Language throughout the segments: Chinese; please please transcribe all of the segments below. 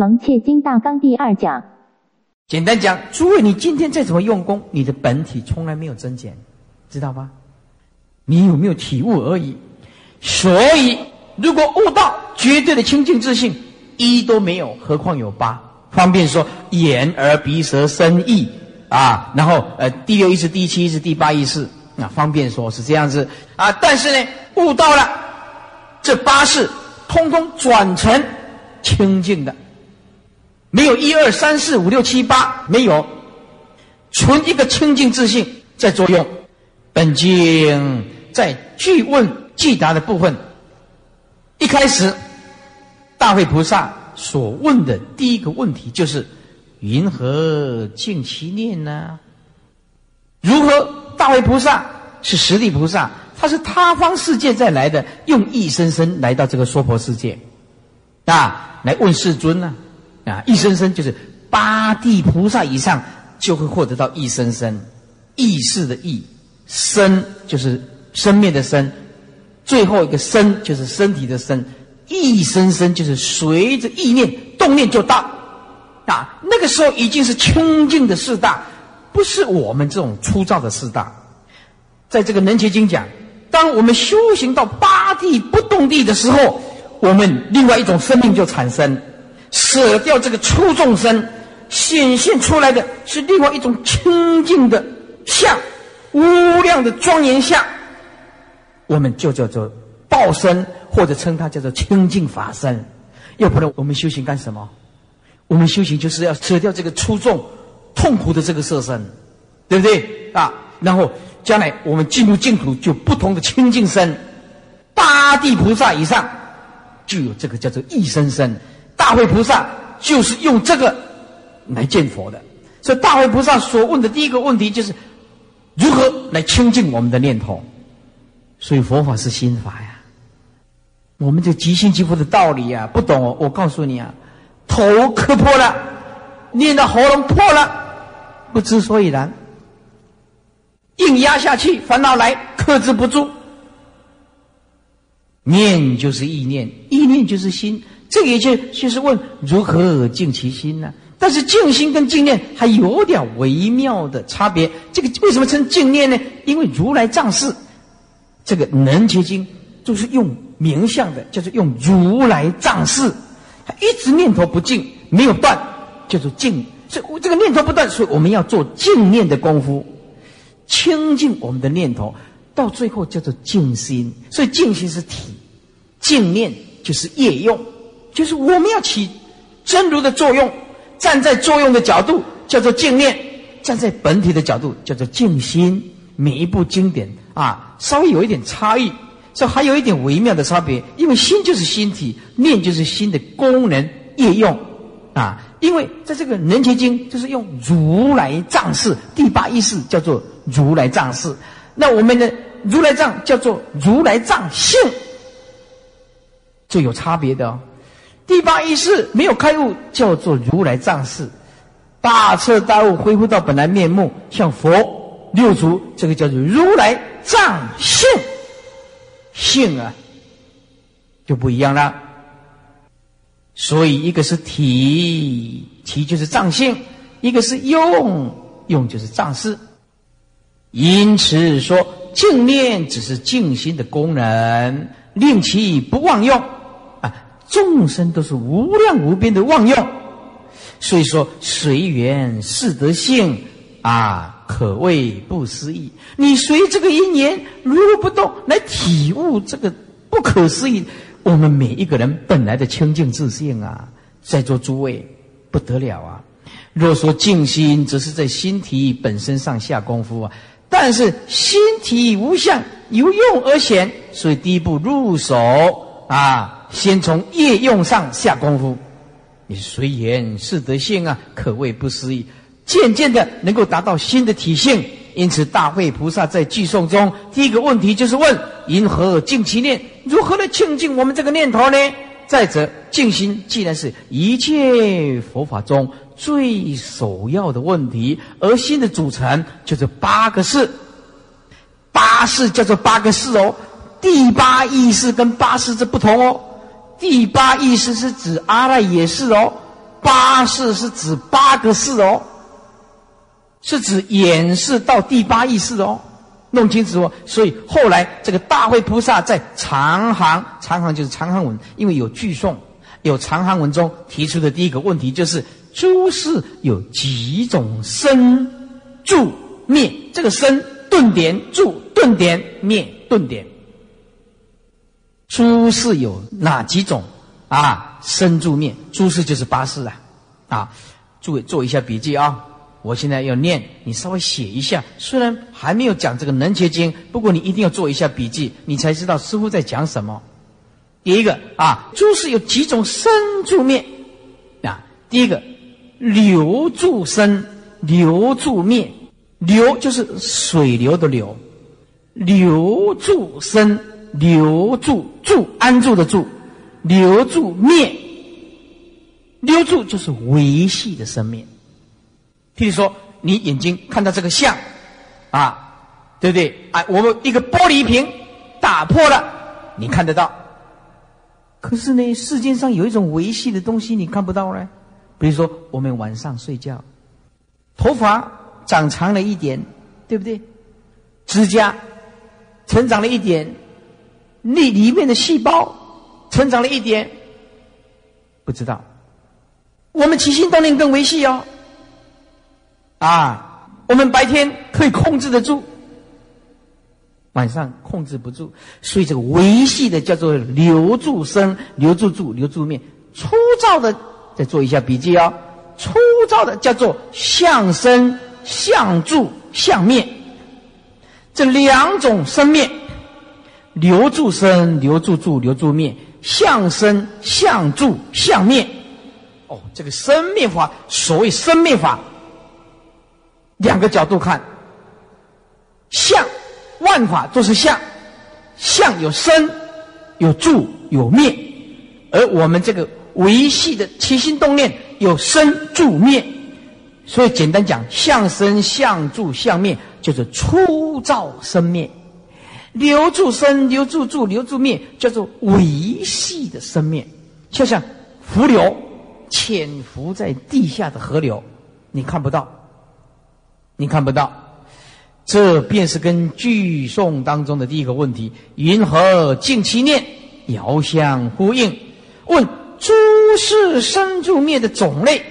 楞切经大纲第二讲。简单讲，诸位，你今天再怎么用功，你的本体从来没有增减，知道吗？你有没有体悟而已？所以，如果悟到绝对的清净自信，一都没有，何况有八？方便说眼、耳、鼻、舌、身、意啊，然后呃，第六意识、第七意识、第八意识，那方便说是这样子啊。但是呢，悟到了这八事，通通转成清净的。没有一二三四五六七八，没有，纯一个清净自信在作用。本经在具问具答的部分，一开始大会菩萨所问的第一个问题就是：云何净其念呢？如何？大会菩萨是实地菩萨，他是他方世界再来的，用一生生来到这个娑婆世界，啊，来问世尊呢？啊一生生就是八地菩萨以上就会获得到一生生，意识的意，身就是生灭的身，最后一个身就是身体的身，一生生就是随着意念动念就到，啊，那个时候已经是清净的四大，不是我们这种粗糙的四大，在这个能结经讲，当我们修行到八地不动地的时候，我们另外一种生命就产生。舍掉这个粗众生，显现出来的是另外一种清净的相，无量的庄严相。我们就叫做报身，或者称它叫做清净法身。要不然我们修行干什么？我们修行就是要舍掉这个粗重、痛苦的这个色身，对不对啊？然后将来我们进入净土，就不同的清净身。八地菩萨以上就有这个叫做一生身。大会菩萨就是用这个来见佛的，所以大会菩萨所问的第一个问题就是如何来清净我们的念头。所以佛法是心法呀，我们这即心即佛的道理呀，不懂我告诉你啊，头磕破了，念到喉咙破了，不知所以然，硬压下去，烦恼来克制不住。念就是意念，意念就是心。这个一切就是问如何静其心呢？但是静心跟静念还有点微妙的差别。这个为什么称静念呢？因为如来藏事，这个能结经就是用名相的，就是用如来藏事，他一直念头不静，没有断，叫做静。所以这个念头不断，所以我们要做静念的功夫，清净我们的念头，到最后叫做静心。所以静心是体，静念就是业用。就是我们要起真如的作用，站在作用的角度叫做静念，站在本体的角度叫做静心。每一部经典啊，稍微有一点差异，这还有一点微妙的差别。因为心就是心体，念就是心的功能业用啊。因为在这个《能结经》就是用如来藏式第八意识叫做如来藏式，那我们的如来藏叫做如来藏性，这有差别的哦。第八意识没有开悟，叫做如来藏事；大彻大悟，恢复到本来面目，像佛六祖，这个叫做如来藏性。性啊，就不一样了。所以，一个是体，体就是藏性；一个是用，用就是藏事。因此说，净念只是静心的功能，令其不忘用。众生都是无量无边的妄用，所以说随缘是德性啊，可谓不思议。你随这个因缘如如不动来体悟这个不可思议。我们每一个人本来的清净自信啊，在座诸位不得了啊！若说静心，则是在心体本身上下功夫啊。但是心体无相，由用而显，所以第一步入手啊。先从业用上下功夫，你随缘是德性啊，可谓不思议。渐渐的能够达到新的体性，因此大会菩萨在寄诵中，第一个问题就是问：因何静其念？如何来清净我们这个念头呢？再者，静心既然是一切佛法中最首要的问题，而心的组成就是八个事，八事叫做八个事哦。第八意识跟八事这不同哦。第八意识是指阿赖耶识哦，八事是指八个事哦，是指演示到第八意识哦，弄清楚哦。所以后来这个大慧菩萨在长行，长行就是长行文，因为有句诵，有长行文中提出的第一个问题就是：诸事有几种生住灭？这个生顿点住顿点灭顿点，诸事有哪几种？啊，生住灭，诸事就是八事啊！啊，诸位做一下笔记啊！我现在要念，你稍微写一下。虽然还没有讲这个能结经，不过你一定要做一下笔记，你才知道师傅在讲什么。第一个啊，诸事有几种生住灭啊？第一个，流住生，流住灭。流就是水流的流，流住生，留住住安住的住。留住灭，留住就是维系的生命。譬如说，你眼睛看到这个像，啊，对不对？啊，我们一个玻璃瓶打破了，你看得到。可是呢，世界上有一种维系的东西你看不到呢。比如说，我们晚上睡觉，头发长长了一点，对不对？指甲成长了一点，那里面的细胞。成长了一点，不知道。我们起心动念更维系哦。啊，我们白天可以控制得住，晚上控制不住。所以这个维系的叫做留住生，留住住，留住面。粗糙的，再做一下笔记哦。粗糙的叫做相生、相住、相灭。这两种生灭，留住生，留住住，留住灭。相生、相住、相灭，哦，这个生灭法，所谓生灭法，两个角度看，相万法都是相，相有生，有住，有灭，而我们这个维系的起心动念有生住灭，所以简单讲，相生、相住、相灭，就是粗造生灭。留住生，留住住，留住灭，叫做维系的生灭，就像浮流潜伏在地下的河流，你看不到，你看不到，这便是跟句诵当中的第一个问题“云何尽其念”遥相呼应。问诸事生住灭的种类，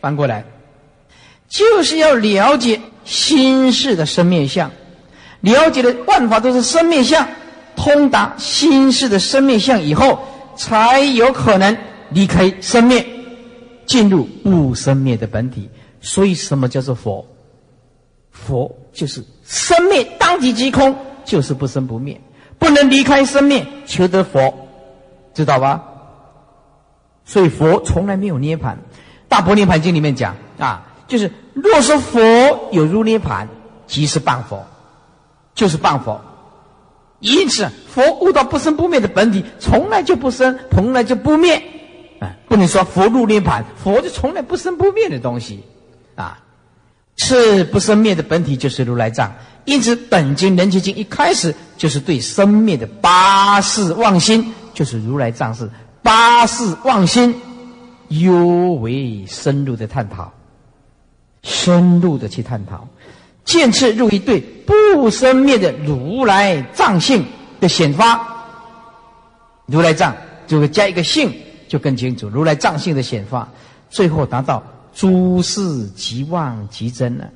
翻过来，就是要了解心事的生灭相。了解了万法都是生灭相，通达心事的生灭相以后，才有可能离开生灭，进入不生灭的本体。所以，什么叫做佛？佛就是生灭当即即空，就是不生不灭，不能离开生灭，求得佛，知道吧？所以佛从来没有涅盘。大般涅盘经里面讲啊，就是若说佛有如涅盘，即是半佛。就是半佛，因此佛悟到不生不灭的本体，从来就不生，从来就不灭。啊，不能说佛入涅盘，佛就从来不生不灭的东西，啊，是不生灭的本体就是如来藏。因此本经人觉经一开始就是对生灭的八事妄心，就是如来藏是八事妄心，尤为深入的探讨，深入的去探讨。渐次入一对不生灭的如来藏性的显发，如来藏就会加一个性，就更清楚。如来藏性的显发，最后达到诸事即妄即真了。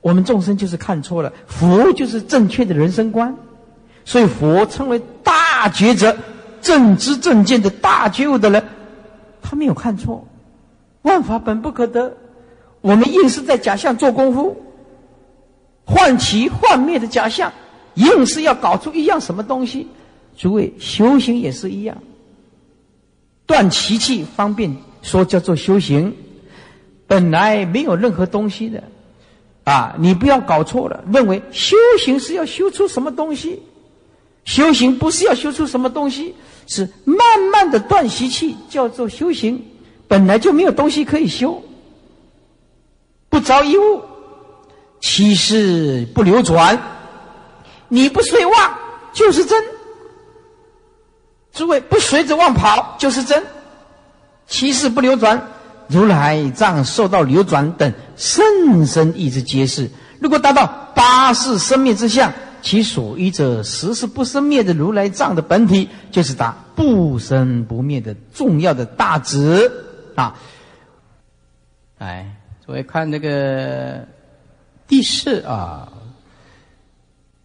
我们众生就是看错了，佛就是正确的人生观，所以佛称为大觉者、正知正见的大觉悟的人，他没有看错。万法本不可得，我们硬是在假象做功夫。幻起幻灭的假象，硬是要搞出一样什么东西。诸位修行也是一样，断习气方便说叫做修行，本来没有任何东西的，啊，你不要搞错了，认为修行是要修出什么东西，修行不是要修出什么东西，是慢慢的断习气叫做修行，本来就没有东西可以修，不着一物。七世不流转，你不随妄就是真。诸位不随着妄跑就是真。七世不流转，如来藏受到流转等甚深意之揭示。如果达到八世生灭之相，其所依者实是不生灭的如来藏的本体，就是达不生不灭的重要的大旨啊！哎，诸位看这个第四啊，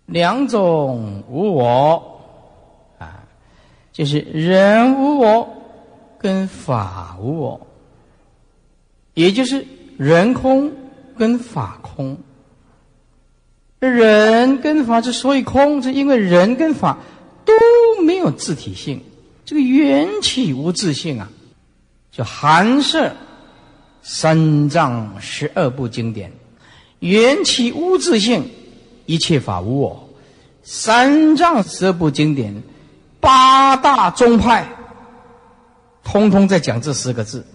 两种无我啊，就是人无我跟法无我，也就是人空跟法空。人跟法之所以空，是因为人跟法都没有自体性，这个缘起无自性啊。就含摄三藏十二部经典，缘起无自性，一切法无我。三藏十部经典，八大宗派，通通在讲这四个字：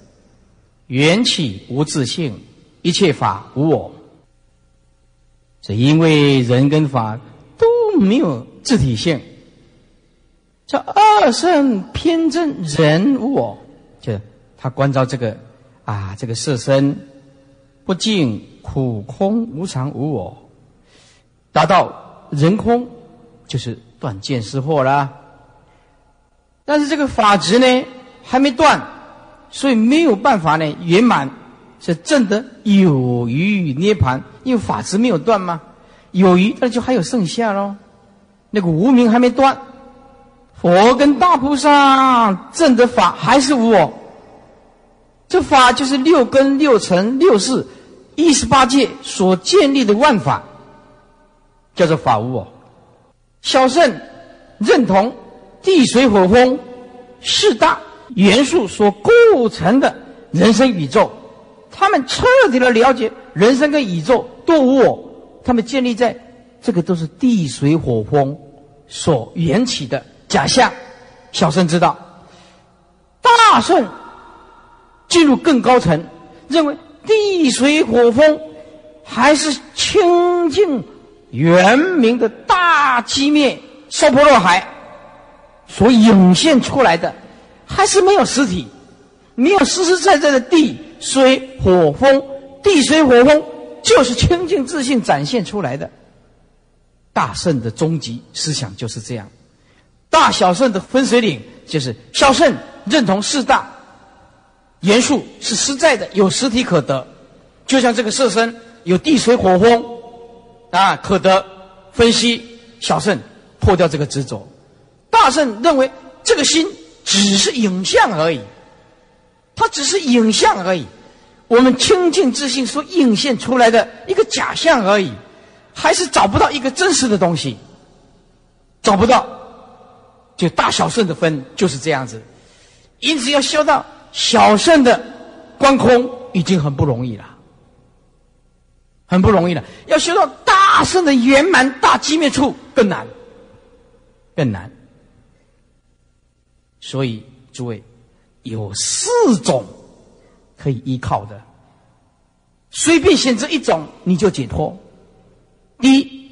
缘起无自性，一切法无我。是因为人跟法都没有自体性，这二圣偏正人无我，就他关照这个啊，这个色身不净、苦、空、无常、无我，达到人空，就是断见思惑啦。但是这个法执呢还没断，所以没有办法呢圆满。是证得有余涅盘，因为法执没有断吗？有余，那就还有剩下喽。那个无名还没断，佛跟大菩萨证的法还是无我。这法就是六根、六尘、六识、一十八界所建立的万法，叫做法无我。小圣认同地水火风四大元素所构成的人生宇宙。他们彻底的了解人生跟宇宙都无我，他们建立在这个都是地水火风所缘起的假象。小圣知道，大圣进入更高层，认为地水火风还是清净圆明的大机灭娑婆若海所涌现出来的，还是没有实体，没有实实在在的地。水火风，地水火风就是清净自信展现出来的。大圣的终极思想就是这样。大小圣的分水岭就是小圣认同四大元素是实在的，有实体可得。就像这个色身有地水火风啊，可得分析。小圣破掉这个执着，大圣认为这个心只是影像而已。它只是影像而已，我们清净自信所映现出来的一个假象而已，还是找不到一个真实的东西，找不到，就大小圣的分就是这样子，因此要修到小圣的观空已经很不容易了，很不容易了，要修到大圣的圆满大机灭处更难，更难，所以诸位。有四种可以依靠的，随便选择一种你就解脱。第一，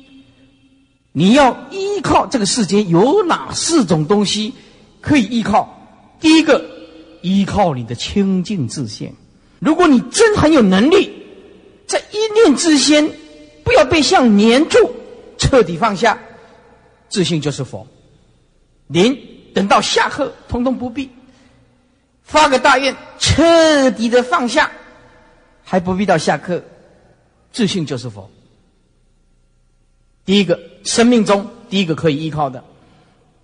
你要依靠这个世间有哪四种东西可以依靠？第一个，依靠你的清净自信。如果你真很有能力，在一念之间不要被相黏住，彻底放下，自信就是佛。您等到下课，通通不必。发个大愿，彻底的放下，还不必到下课，自信就是佛。第一个，生命中第一个可以依靠的；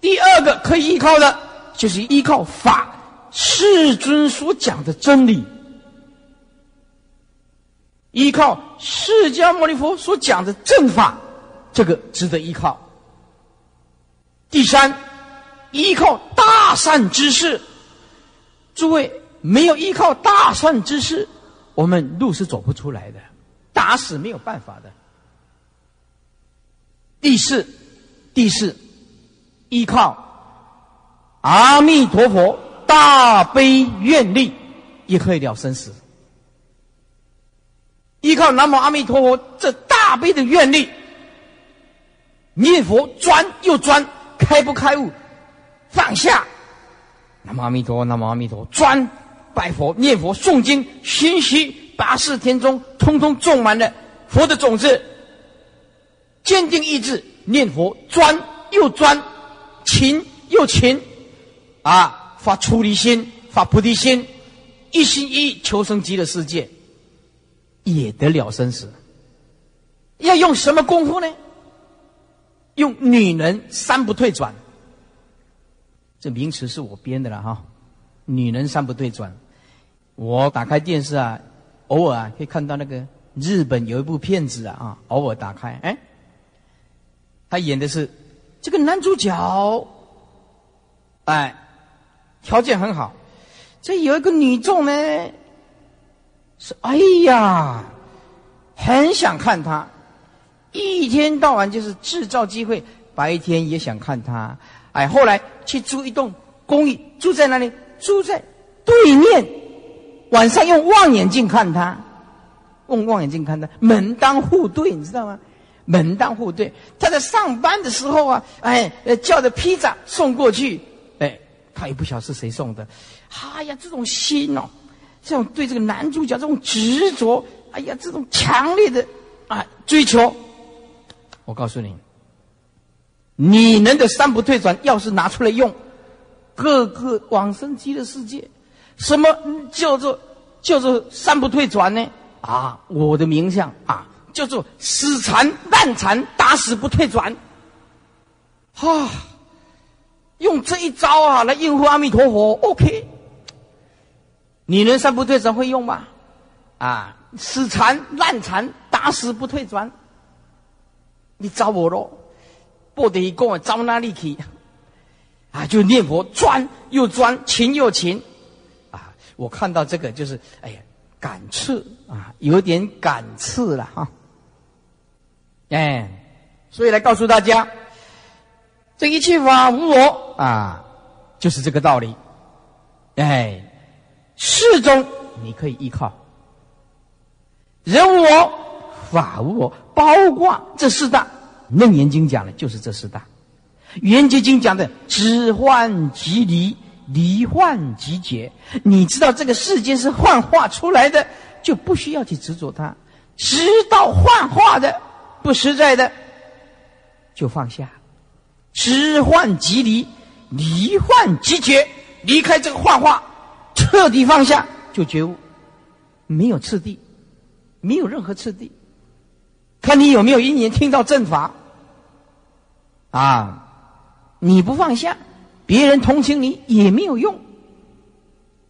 第二个可以依靠的，就是依靠法世尊所讲的真理，依靠释迦牟尼佛所讲的正法，这个值得依靠。第三，依靠大善之事。诸位没有依靠大善之事，我们路是走不出来的，打死没有办法的。第四，第四，依靠阿弥陀佛大悲愿力，也可以了生死。依靠南无阿弥陀佛这大悲的愿力，念佛专又专，开不开悟，放下。南无阿弥陀，南无阿弥陀，专拜佛、念佛、诵经、熏习八世天中，通通种满了佛的种子。坚定意志，念佛专又专，勤又勤，啊，发出离心，发菩提心，一心一意求生极乐世界，也得了生死。要用什么功夫呢？用女人三不退转。这名词是我编的了哈。女人三不退转，我打开电视啊，偶尔啊可以看到那个日本有一部片子啊啊，偶尔打开，哎，他演的是这个男主角，哎，条件很好，这有一个女众呢，是哎呀，很想看他。一天到晚就是制造机会，白天也想看他。哎，后来去租一栋公寓，住在那里，住在对面。晚上用望远镜看他，用望远镜看他，门当户对，你知道吗？门当户对。他在上班的时候啊，哎，叫着披萨送过去，他也不晓得是谁送的。哎呀，这种心哦，这种对这个男主角这种执着，哎呀，这种强烈的啊追求。我告诉你，你能的三不退转，要是拿出来用，各个往生极乐世界，什么叫做叫做三不退转呢？啊，我的名相啊，叫做死缠烂缠，打死不退转。啊，用这一招啊来应付阿弥陀佛，OK。你能三不退转会用吗？啊，死缠烂缠，打死不退转。你找我喽，不得一个招哪里去？啊，就念佛专又专，勤又勤，啊！我看到这个就是，哎呀，感刺啊，有点感刺了哈。哎，所以来告诉大家，这一切法无我啊，就是这个道理。哎，世中你可以依靠，人无我。法无我，包括这四大，《楞严经》讲的就是这四大，《圆觉经》讲的知幻即离，离幻即解。你知道这个世间是幻化出来的，就不需要去执着它；知道幻化的不实在的，就放下。知幻即离，离幻即觉，离开这个幻化，彻底放下，就觉悟，没有次第，没有任何次第。看你有没有一年听到正法，啊，你不放下，别人同情你也没有用，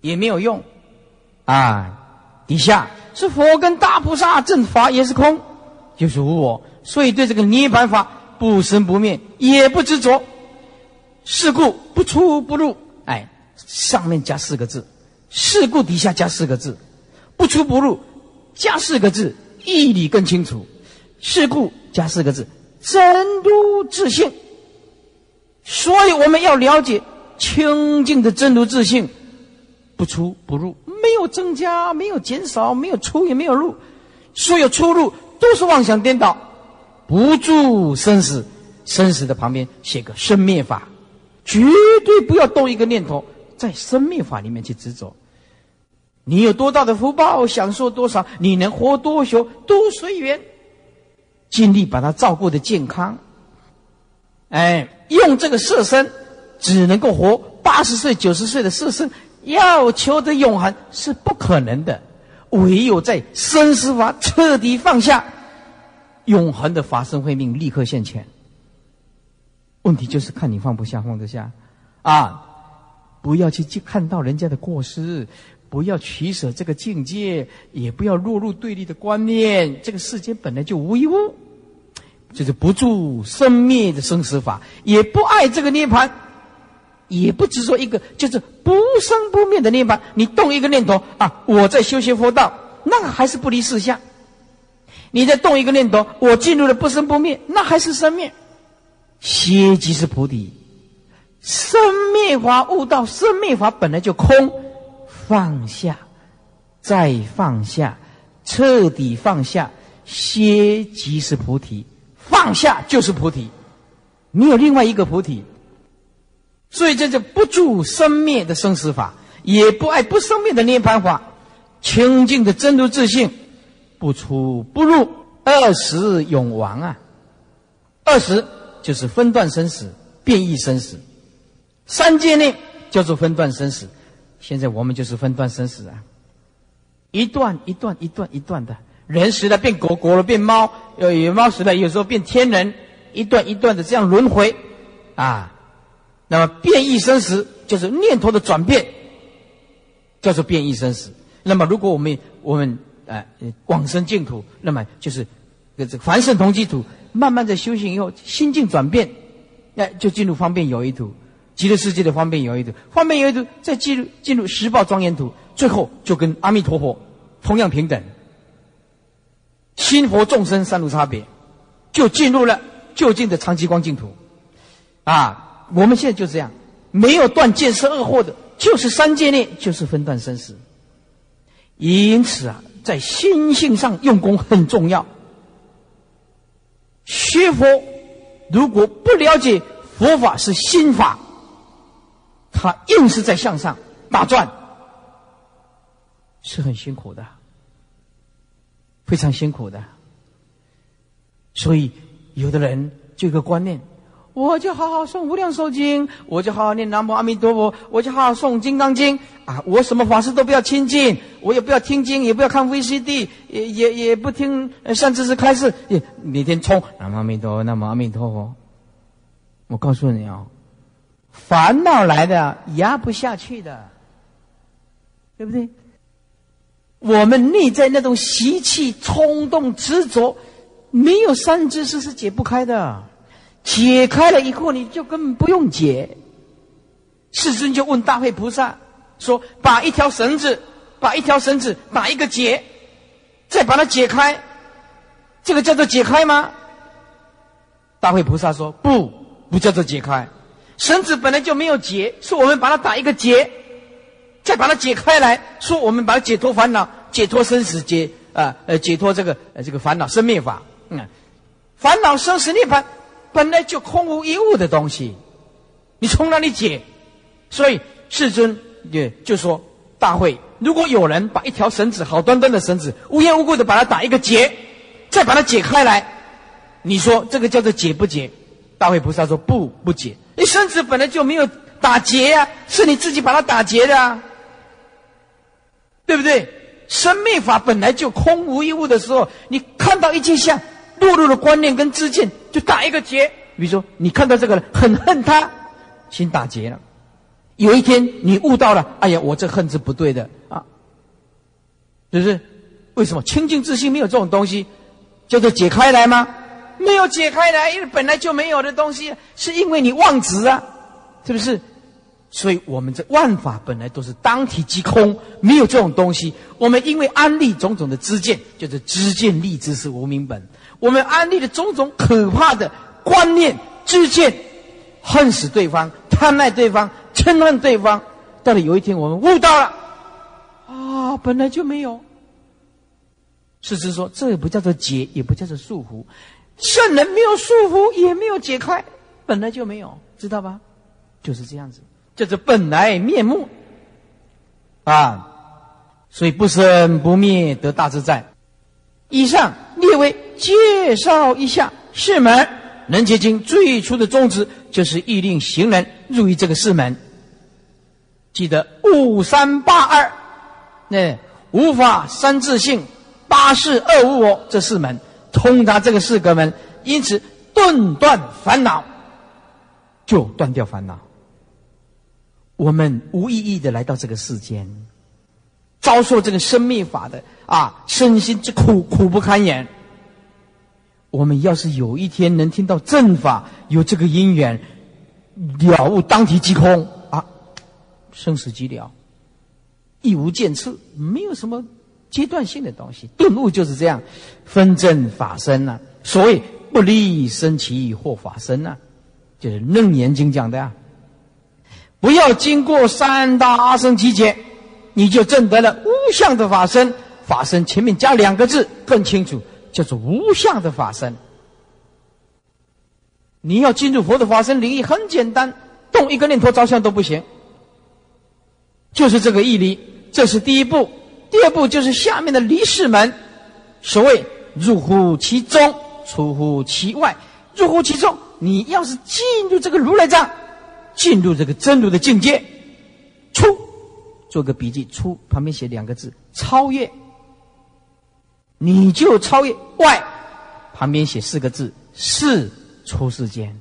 也没有用，啊，底下是佛跟大菩萨正法也是空，就是无我，所以对这个涅盘法不生不灭，也不执着，是故不出不入。哎，上面加四个字，是故底下加四个字，不出不入，加四个字，义理更清楚。是故加四个字：真如自性。所以我们要了解清净的真如自性，不出不入，没有增加，没有减少，没有出也没有入，所有出入都是妄想颠倒，不住生死。生死的旁边写个生灭法，绝对不要动一个念头在生灭法里面去执着。你有多大的福报，享受多少，你能活多久，都随缘。尽力把他照顾的健康，哎，用这个色身，只能够活八十岁、九十岁的色身，要求得永恒是不可能的。唯有在生死法彻底放下，永恒的法身慧命立刻现前。问题就是看你放不下，放得下啊！不要去去看到人家的过失，不要取舍这个境界，也不要落入对立的观念。这个世间本来就无一物。就是不住生灭的生死法，也不爱这个涅盘，也不执着一个就是不生不灭的涅盘。你动一个念头啊，我在修学佛道，那还是不离四相。你再动一个念头，我进入了不生不灭，那还是生灭。歇即是菩提，生灭法悟道，生灭法本来就空，放下，再放下，彻底放下，歇即是菩提。放下就是菩提，没有另外一个菩提，所以这就不住生灭的生死法，也不爱不生灭的涅槃法，清净的真如自性，不出不入，二十永亡啊！二十就是分段生死、变异生死，三界内叫做分段生死。现在我们就是分段生死啊，一段一段一段一段的，人死了变狗，狗了变猫，有有猫死了，有时候变天人，一段一段的这样轮回啊。那么变异生死就是念头的转变，叫做变异生死。那么如果我们我们呃往生净土，那么就是这个凡圣同居土，慢慢的修行以后，心境转变，哎，就进入方便有一土，极乐世界的方便有一土，方便有一土再进入进入十报庄严土，最后就跟阿弥陀佛同样平等，心佛众生三无差别，就进入了就近的长吉光净土，啊。我们现在就这样，没有断见色恶惑的，就是三界内，就是分段生死。因此啊，在心性上用功很重要。学佛如果不了解佛法是心法，他硬是在向上打转，是很辛苦的，非常辛苦的。所以，有的人就一个观念。我就好好诵《无量寿经》，我就好好念《南无阿弥陀佛》，我就好好诵《金刚经》啊！我什么法师都不要亲近，我也不要听经，也不要看 VCD，也也也不听善知识开示，也每天冲《南无阿弥陀佛》，南无阿弥陀佛。我告诉你啊，烦恼来的压不下去的，对不对？我们内在那种习气、冲动、执着，没有善知识是解不开的。解开了以后，你就根本不用解。世尊就问大会菩萨说：“把一条绳子，把一条绳子打一个结，再把它解开，这个叫做解开吗？”大会菩萨说：“不，不叫做解开。绳子本来就没有结，是我们把它打一个结，再把它解开来说，我们把它解脱烦恼，解脱生死，解啊呃解脱这个呃这个烦恼生灭法。嗯，烦恼生死涅槃。”本来就空无一物的东西，你从哪里解？所以世尊也就说：大会，如果有人把一条绳子，好端端的绳子，无缘无故的把它打一个结，再把它解开来，你说这个叫做解不解？大会菩萨说：不，不解。你绳子本来就没有打结呀，是你自己把它打结的，啊，对不对？生命法本来就空无一物的时候，你看到一切相。落入的观念跟知见，就打一个结。比如说，你看到这个人很恨他，心打结了。有一天你悟到了，哎呀，我这恨是不对的啊，是不是？为什么清净自信没有这种东西，叫做解开来吗？没有解开来，因为本来就没有的东西，是因为你妄执啊，是不是？所以我们这万法本来都是当体即空，没有这种东西。我们因为安利种种的知见，就是知见立知是无名本。我们安利的种种可怕的观念、知见，恨死对方、贪爱对方、嗔恨对方，到了有一天我们悟到了，啊，本来就没有。是是说，这也不叫做解，也不叫做束缚。圣人没有束缚，也没有解开，本来就没有，知道吧？就是这样子，叫做本来面目啊。所以不生不灭得大自在。以上列为介绍一下四门。人结经最初的宗旨就是欲令行人入于这个四门。记得五三八二，那无法三自性，八事二无我这四门，通达这个四个门，因此顿断烦恼，就断掉烦恼。我们无意义的来到这个世间。遭受这个生命法的啊，身心之苦苦不堪言。我们要是有一天能听到正法，有这个因缘，了悟当体即空啊，生死即了，亦无见次，没有什么阶段性的东西。顿悟就是这样，分正法身呐。所谓不离生起或法身呐，就是《楞严经》讲的啊。不要经过三大阿僧祇劫。你就证得了无相的法身，法身前面加两个字更清楚，叫做无相的法身。你要进入佛的法身领域很简单，动一个念头照相都不行，就是这个义理，这是第一步。第二步就是下面的离世门，所谓入乎其中，出乎其外。入乎其中，你要是进入这个如来藏，进入这个真如的境界，出，做个笔记，出旁边写两个字，超越，你就超越外，旁边写四个字，是出世间，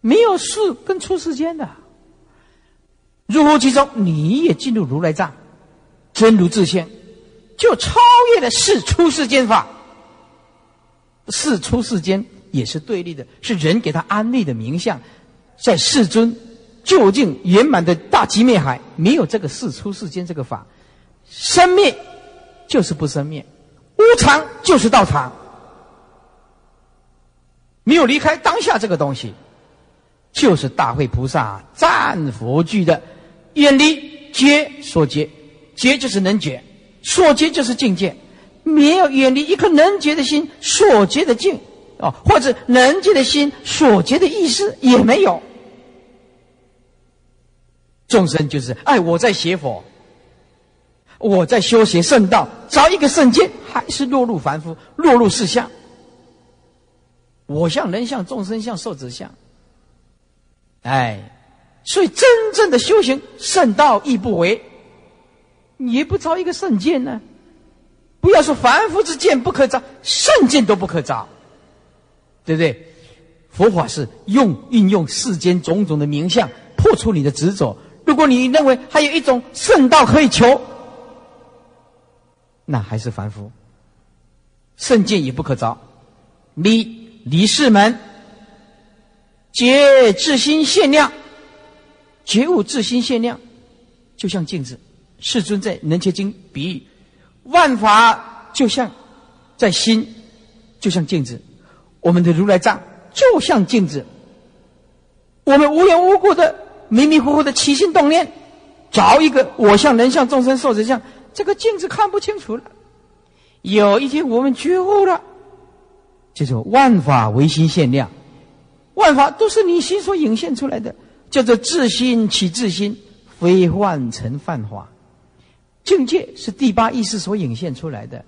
没有是跟出世间的。入乎其中，你也进入如来藏，真如自性，就超越了世出世间法。世出世间也是对立的，是人给他安立的名相，在世尊究竟圆满的大极灭海，没有这个世出世间这个法，生灭就是不生灭，无常就是道场，没有离开当下这个东西，就是大会菩萨赞佛句的。远离觉所觉，觉就是能觉，所结就是境界。没有远离一颗能觉的心，所结的境，哦，或者能觉的心，所结的意思也没有。众生就是，哎，我在邪佛，我在修行圣道，找一个圣境，还是落入凡夫，落入世相。我相、人相、众生相、寿者相，哎。所以，真正的修行圣道亦不为，也不招一个圣剑呢。不要说凡夫之剑不可招，圣剑都不可招，对不对？佛法是用运用世间种种的名相，破除你的执着。如果你认为还有一种圣道可以求，那还是凡夫。圣剑也不可招，离离世门，皆自心限量。觉悟自心限量，就像镜子。世尊在《能切经》比喻，万法就像在心，就像镜子。我们的如来藏就像镜子。我们无缘无故的迷迷糊糊的起心动念，找一个我相、人相、众生、寿者相，这个镜子看不清楚了。有一天我们觉悟了，就是万法唯心限量，万法都是你心所引现出来的。叫做自心起自心，非幻成幻法。境界是第八意识所引现出来的，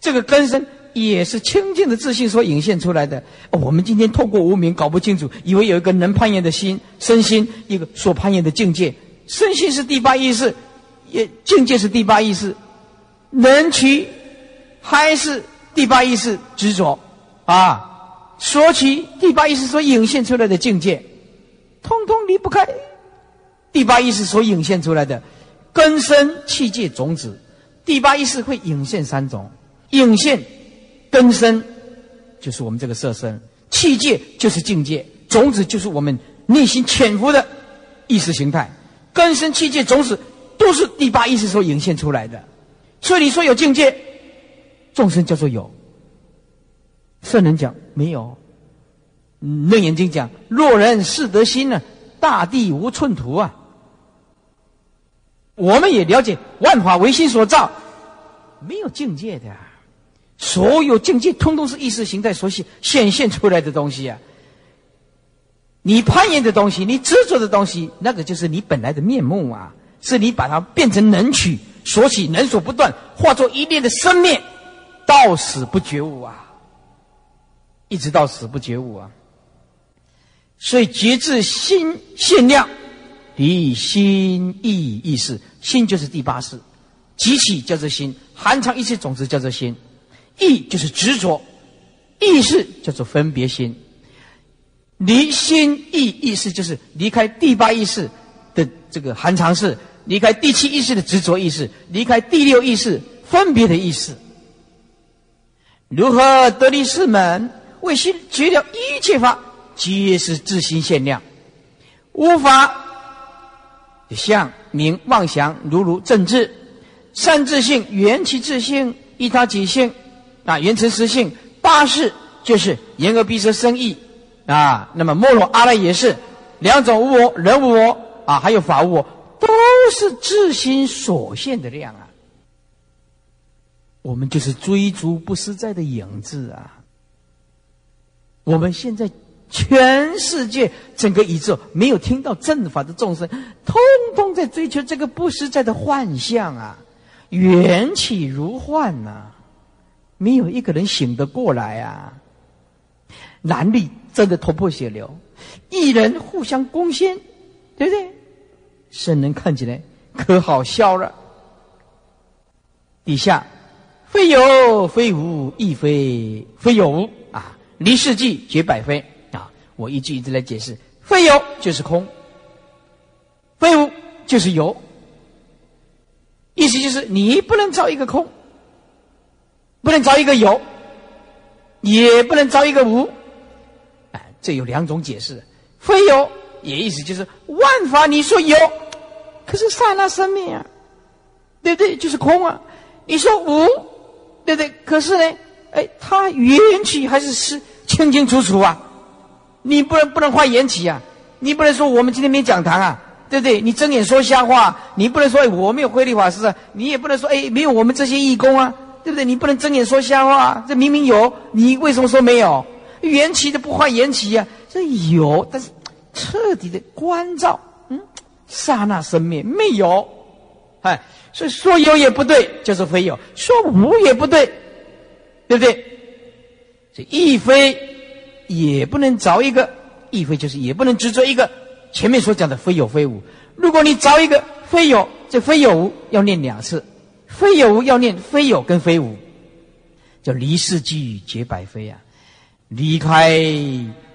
这个根身也是清净的自信所引现出来的。我们今天透过无名搞不清楚，以为有一个能攀岩的心身心，一个所攀岩的境界。身心是第八意识，也境界是第八意识，能取还是第八意识执着啊？索取第八意识所引现出来的境界。通通离不开第八意识所引现出来的根生气界种子。第八意识会引现三种：引现根生，就是我们这个色身；气界就是境界；种子就是我们内心潜伏的意识形态。根生气界种子都是第八意识所引现出来的。所以你说有境界，众生叫做有；圣人讲没有。楞严经讲：“若人是得心呢，大地无寸土啊。”我们也了解，万法唯心所造，没有境界的，所有境界通通是意识形态所显显现出来的东西啊。你攀岩的东西，你执着的东西，那个就是你本来的面目啊，是你把它变成能取所起，能所不断，化作一念的生灭，到死不觉悟啊，一直到死不觉悟啊。所以觉知心限量，离心意意识，心就是第八识，集起叫做心，含藏一切种子叫做心，意就是执着，意识叫做分别心。离心意意识就是离开第八意识的这个含藏识，离开第七意识的执着意识，离开第六意识分别的意识。如何得离四门？为心绝了一切法。皆是自心限量，无法相名妄想，如如正智善自性缘起自性依他己性啊，缘成实性八事就是言而必舌生意啊。那么莫罗阿赖也是两种无我，人无我啊，还有法无我，都不是自心所现的量啊。我们就是追逐不实在的影子啊。我们现在。全世界整个宇宙没有听到正法的众生，通通在追求这个不实在的幻象啊！缘起如幻呐，没有一个人醒得过来啊！男女真的头破血流，一人互相攻陷，对不对？圣人看起来可好笑了。底下，非有非无，亦非非有无啊！离世纪绝百非啊。我一句一句来解释：非有就是空，非无就是有。意思就是你不能造一个空，不能造一个有，也不能造一个无。哎，这有两种解释：非有也意思就是万法你说有，可是刹那生命啊，对不对？就是空啊。你说无，对不对？可是呢，哎，它缘起还是是清清楚楚啊。你不能不能换缘起啊！你不能说我们今天没讲堂啊，对不对？你睁眼说瞎话，你不能说哎我没有慧律法师啊，你也不能说哎没有我们这些义工啊，对不对？你不能睁眼说瞎话，这明明有，你为什么说没有？缘起的不换缘起呀，这有，但是彻底的关照，嗯，刹那生灭没有，哎，所以说有也不对，就是非有；说无也不对，对不对？这亦非。也不能找一个，亦非就是也不能执着一个。前面所讲的非有非无，如果你找一个非有，这非有无要念两次，非有无要念非有跟非无，叫离世际绝百非啊，离开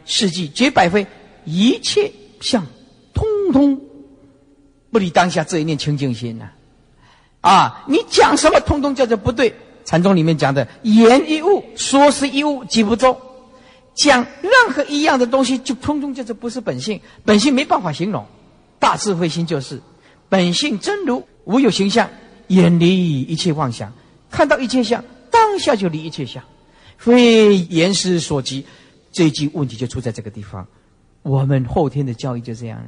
世际绝百非，一切相通通不离当下这一念清净心呐。啊，你讲什么通通叫做不对。禅宗里面讲的言一物，说是一物，即不中。讲任何一样的东西，就通通叫做不是本性，本性没办法形容。大智慧心就是本性真如，无有形象，远离一切妄想，看到一切相，当下就离一切相，非言师所及。这一句问题就出在这个地方。我们后天的教育就这样，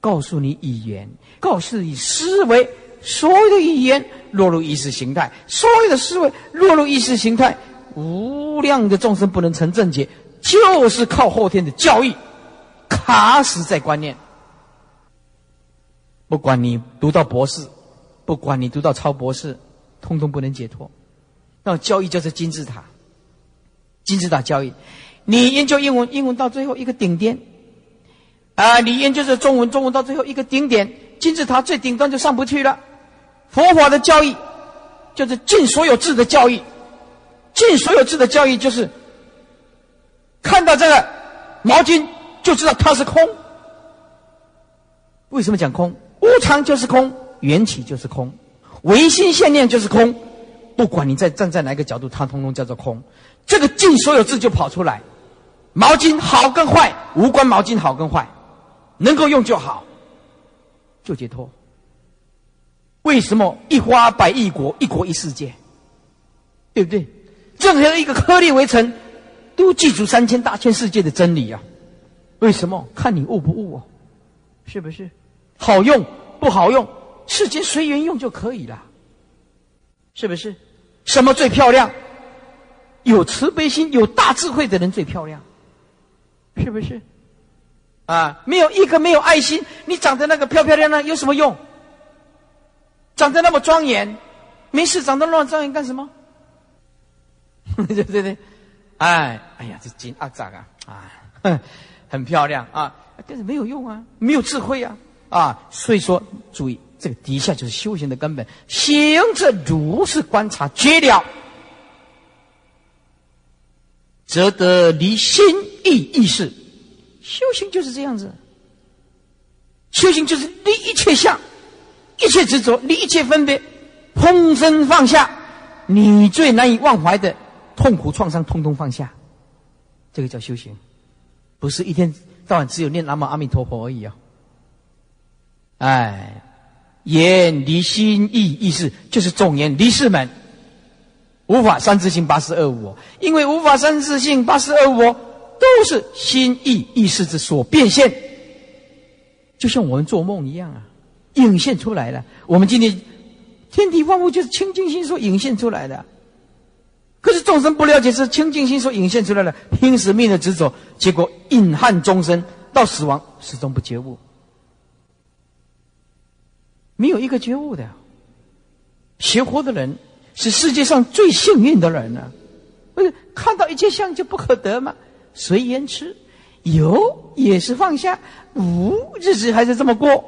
告诉你语言，告诉你思维，所有的语言落入意识形态，所有的思维落入意识形态。无量的众生不能成正觉，就是靠后天的教育卡死在观念。不管你读到博士，不管你读到超博士，通通不能解脱。那教育就是金字塔，金字塔教育。你研究英文，英文到最后一个顶点啊！你研究这中文，中文到最后一个顶点，金字塔最顶端就上不去了。佛法的教义就是尽所有智的教义。尽所有智的教义就是看到这个毛巾就知道它是空。为什么讲空？无常就是空，缘起就是空，唯心现念就是空。不管你在站在哪个角度，它通通叫做空。这个尽所有智就跑出来。毛巾好跟坏无关，毛巾好跟坏，能够用就好，就解脱。为什么一花百亿国，一国一世界？对不对？任何一个颗粒为尘，都记住三千大千世界的真理啊！为什么？看你悟不悟哦，是不是？好用不好用，世间随缘用就可以了，是不是？什么最漂亮？有慈悲心、有大智慧的人最漂亮，是不是？啊，没有一个没有爱心，你长得那个漂漂亮亮有什么用？长得那么庄严，没事长得那么庄严干什么？对对对，哎，哎呀，这金阿扎啊，啊，很漂亮啊，但是没有用啊，没有智慧啊，啊，所以说，注意这个底下就是修行的根本，行者如是观察绝了，则得离心意意识，修行就是这样子，修行就是离一切相，一切执着，离一切分别，通身放下，你最难以忘怀的。痛苦创伤通通放下，这个叫修行，不是一天到晚只有念南无阿弥陀佛而已啊！哎，言离心意意识就是总言离世门，无法三自性八十二无，因为无法三自性八十二无都是心意意识之所变现，就像我们做梦一样啊，涌现出来了。我们今天天地万物就是清净心所涌现出来的，可是。众生不了解是清净心所引现出来的拼死命的执着，结果隐憾终生到死亡始终不觉悟，没有一个觉悟的。学佛的人是世界上最幸运的人呢，不是看到一切相就不可得嘛，随缘吃，有也是放下，无日子还是这么过。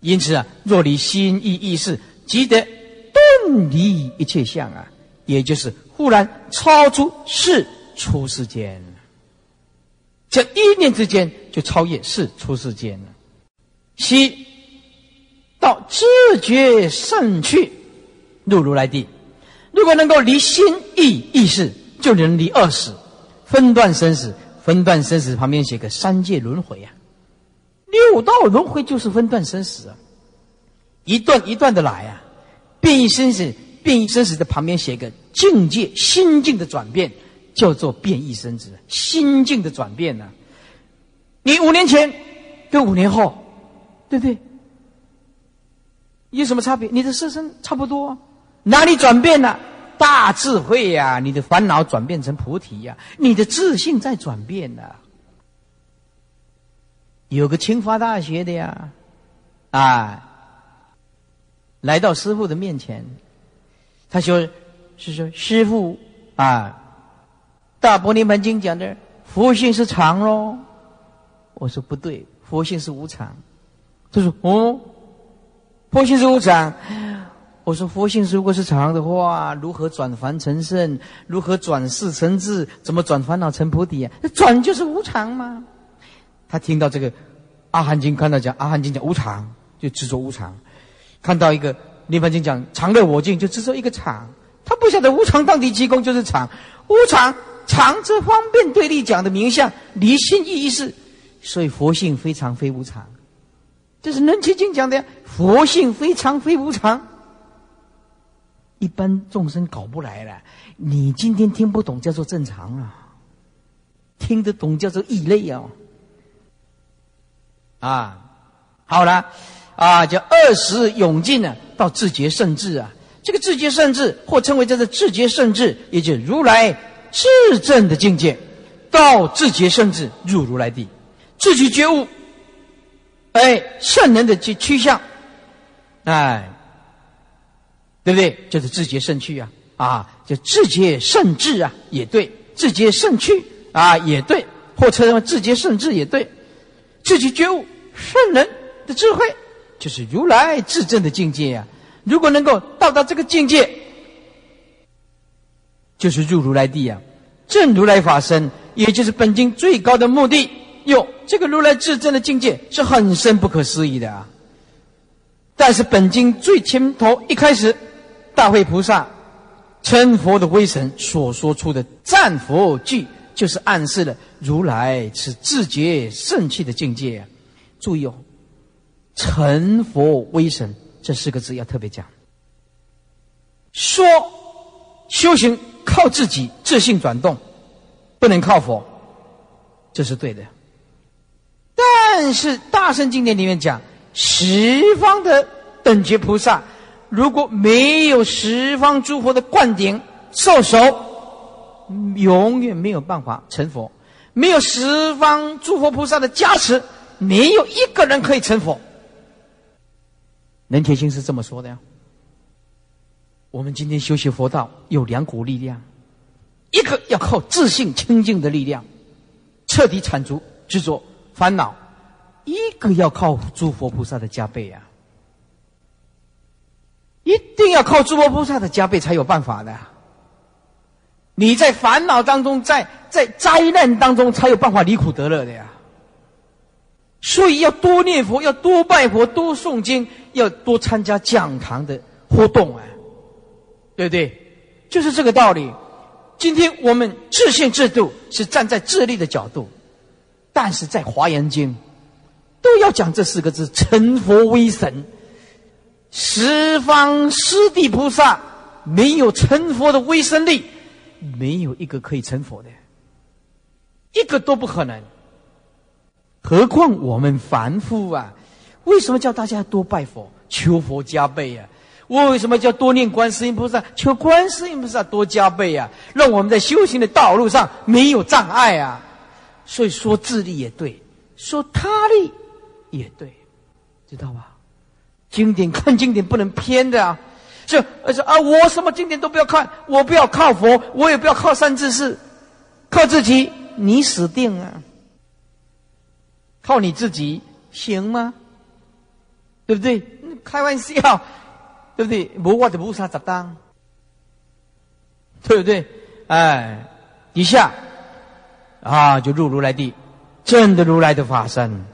因此啊，若离心意意识，即得顿离一切相啊，也就是忽然超出世出世间，这一念之间就超越世出世间了。悉到知觉胜去，入如来地。如果能够离心意意识，就能离二死，分断生死。分断生死旁边写个三界轮回啊。六道轮回就是分段生死啊，一段一段的来啊，变异生死，变异生死的旁边写个境界心境的转变，叫做变异生死，心境的转变呢。你五年前跟五年后，对不对？有什么差别？你的色身差不多，哪里转变了？大智慧呀，你的烦恼转变成菩提呀，你的自信在转变呢。有个清华大学的呀，啊，来到师傅的面前，他说：“是说师傅啊，大般涅盘经讲的佛性是常喽。”我说不对，佛性是无常。他说：“哦，佛性是无常。”我说：“佛性如果是常的话，如何转凡成圣？如何转世成智？怎么转烦恼成菩提啊？那转就是无常吗？”他听到这个《阿含经》，看到讲《阿含经》讲无常，就执着无常；看到一个《涅槃经》讲常乐我净，就执着一个常。他不晓得无常到底其功就是常，无常常则方便对立讲的名相离心意义是，所以佛性非常非无常。这是《楞严经》讲的呀，佛性非常非无常。一般众生搞不来了，你今天听不懂叫做正常啊，听得懂叫做异类啊。啊，好了，啊，叫二十永尽呢，到自觉圣智啊。这个自觉圣智，或称为叫做自觉圣智，也就如来至正的境界。到自觉圣智，入如来地，自己觉悟，哎，圣人的趋趋向，哎，对不对？就是自觉圣趣啊，啊，就自觉圣智啊，也对，自觉圣趣啊，也对，或称为自觉圣智也对。自己觉悟，圣人的智慧就是如来至正的境界呀。如果能够到达这个境界，就是入如来地呀。正如来法身，也就是本经最高的目的。哟，这个如来至正的境界是很深不可思议的啊。但是本经最前头一开始，大会菩萨称佛的威神所说出的赞佛句。就是暗示了如来是自觉圣气的境界。注意哦，“成佛威神”这四个字要特别讲。说修行靠自己自信转动，不能靠佛，这是对的。但是大圣经典里面讲，十方的等觉菩萨，如果没有十方诸佛的灌顶受手。永远没有办法成佛，没有十方诸佛菩萨的加持，没有一个人可以成佛。能铁心是这么说的呀。我们今天修习佛道有两股力量，一个要靠自信清净的力量，彻底铲除执着烦恼；一个要靠诸佛菩萨的加倍啊，一定要靠诸佛菩萨的加倍才有办法的。你在烦恼当中，在在灾难当中，才有办法离苦得乐的呀。所以要多念佛，要多拜佛，多诵经，要多参加讲堂的活动啊，对不对？就是这个道理。今天我们自信制度是站在自利的角度，但是在华严经都要讲这四个字：成佛威神。十方师地菩萨没有成佛的威神力。没有一个可以成佛的，一个都不可能。何况我们凡夫啊，为什么叫大家多拜佛、求佛加倍啊？我为什么叫多念观世音菩萨？求观世音菩萨多加倍啊，让我们在修行的道路上没有障碍啊。所以说自利也对，说他利也对，知道吧？经典看经典不能偏的啊。就而且啊，我什么经典都不要看，我不要靠佛，我也不要靠三智士，靠自己，你死定啊！靠你自己行吗？对不对？开玩笑，对不对？无我就无啥值当，对不对？哎，底下啊，就入如来地，真的如来的法身，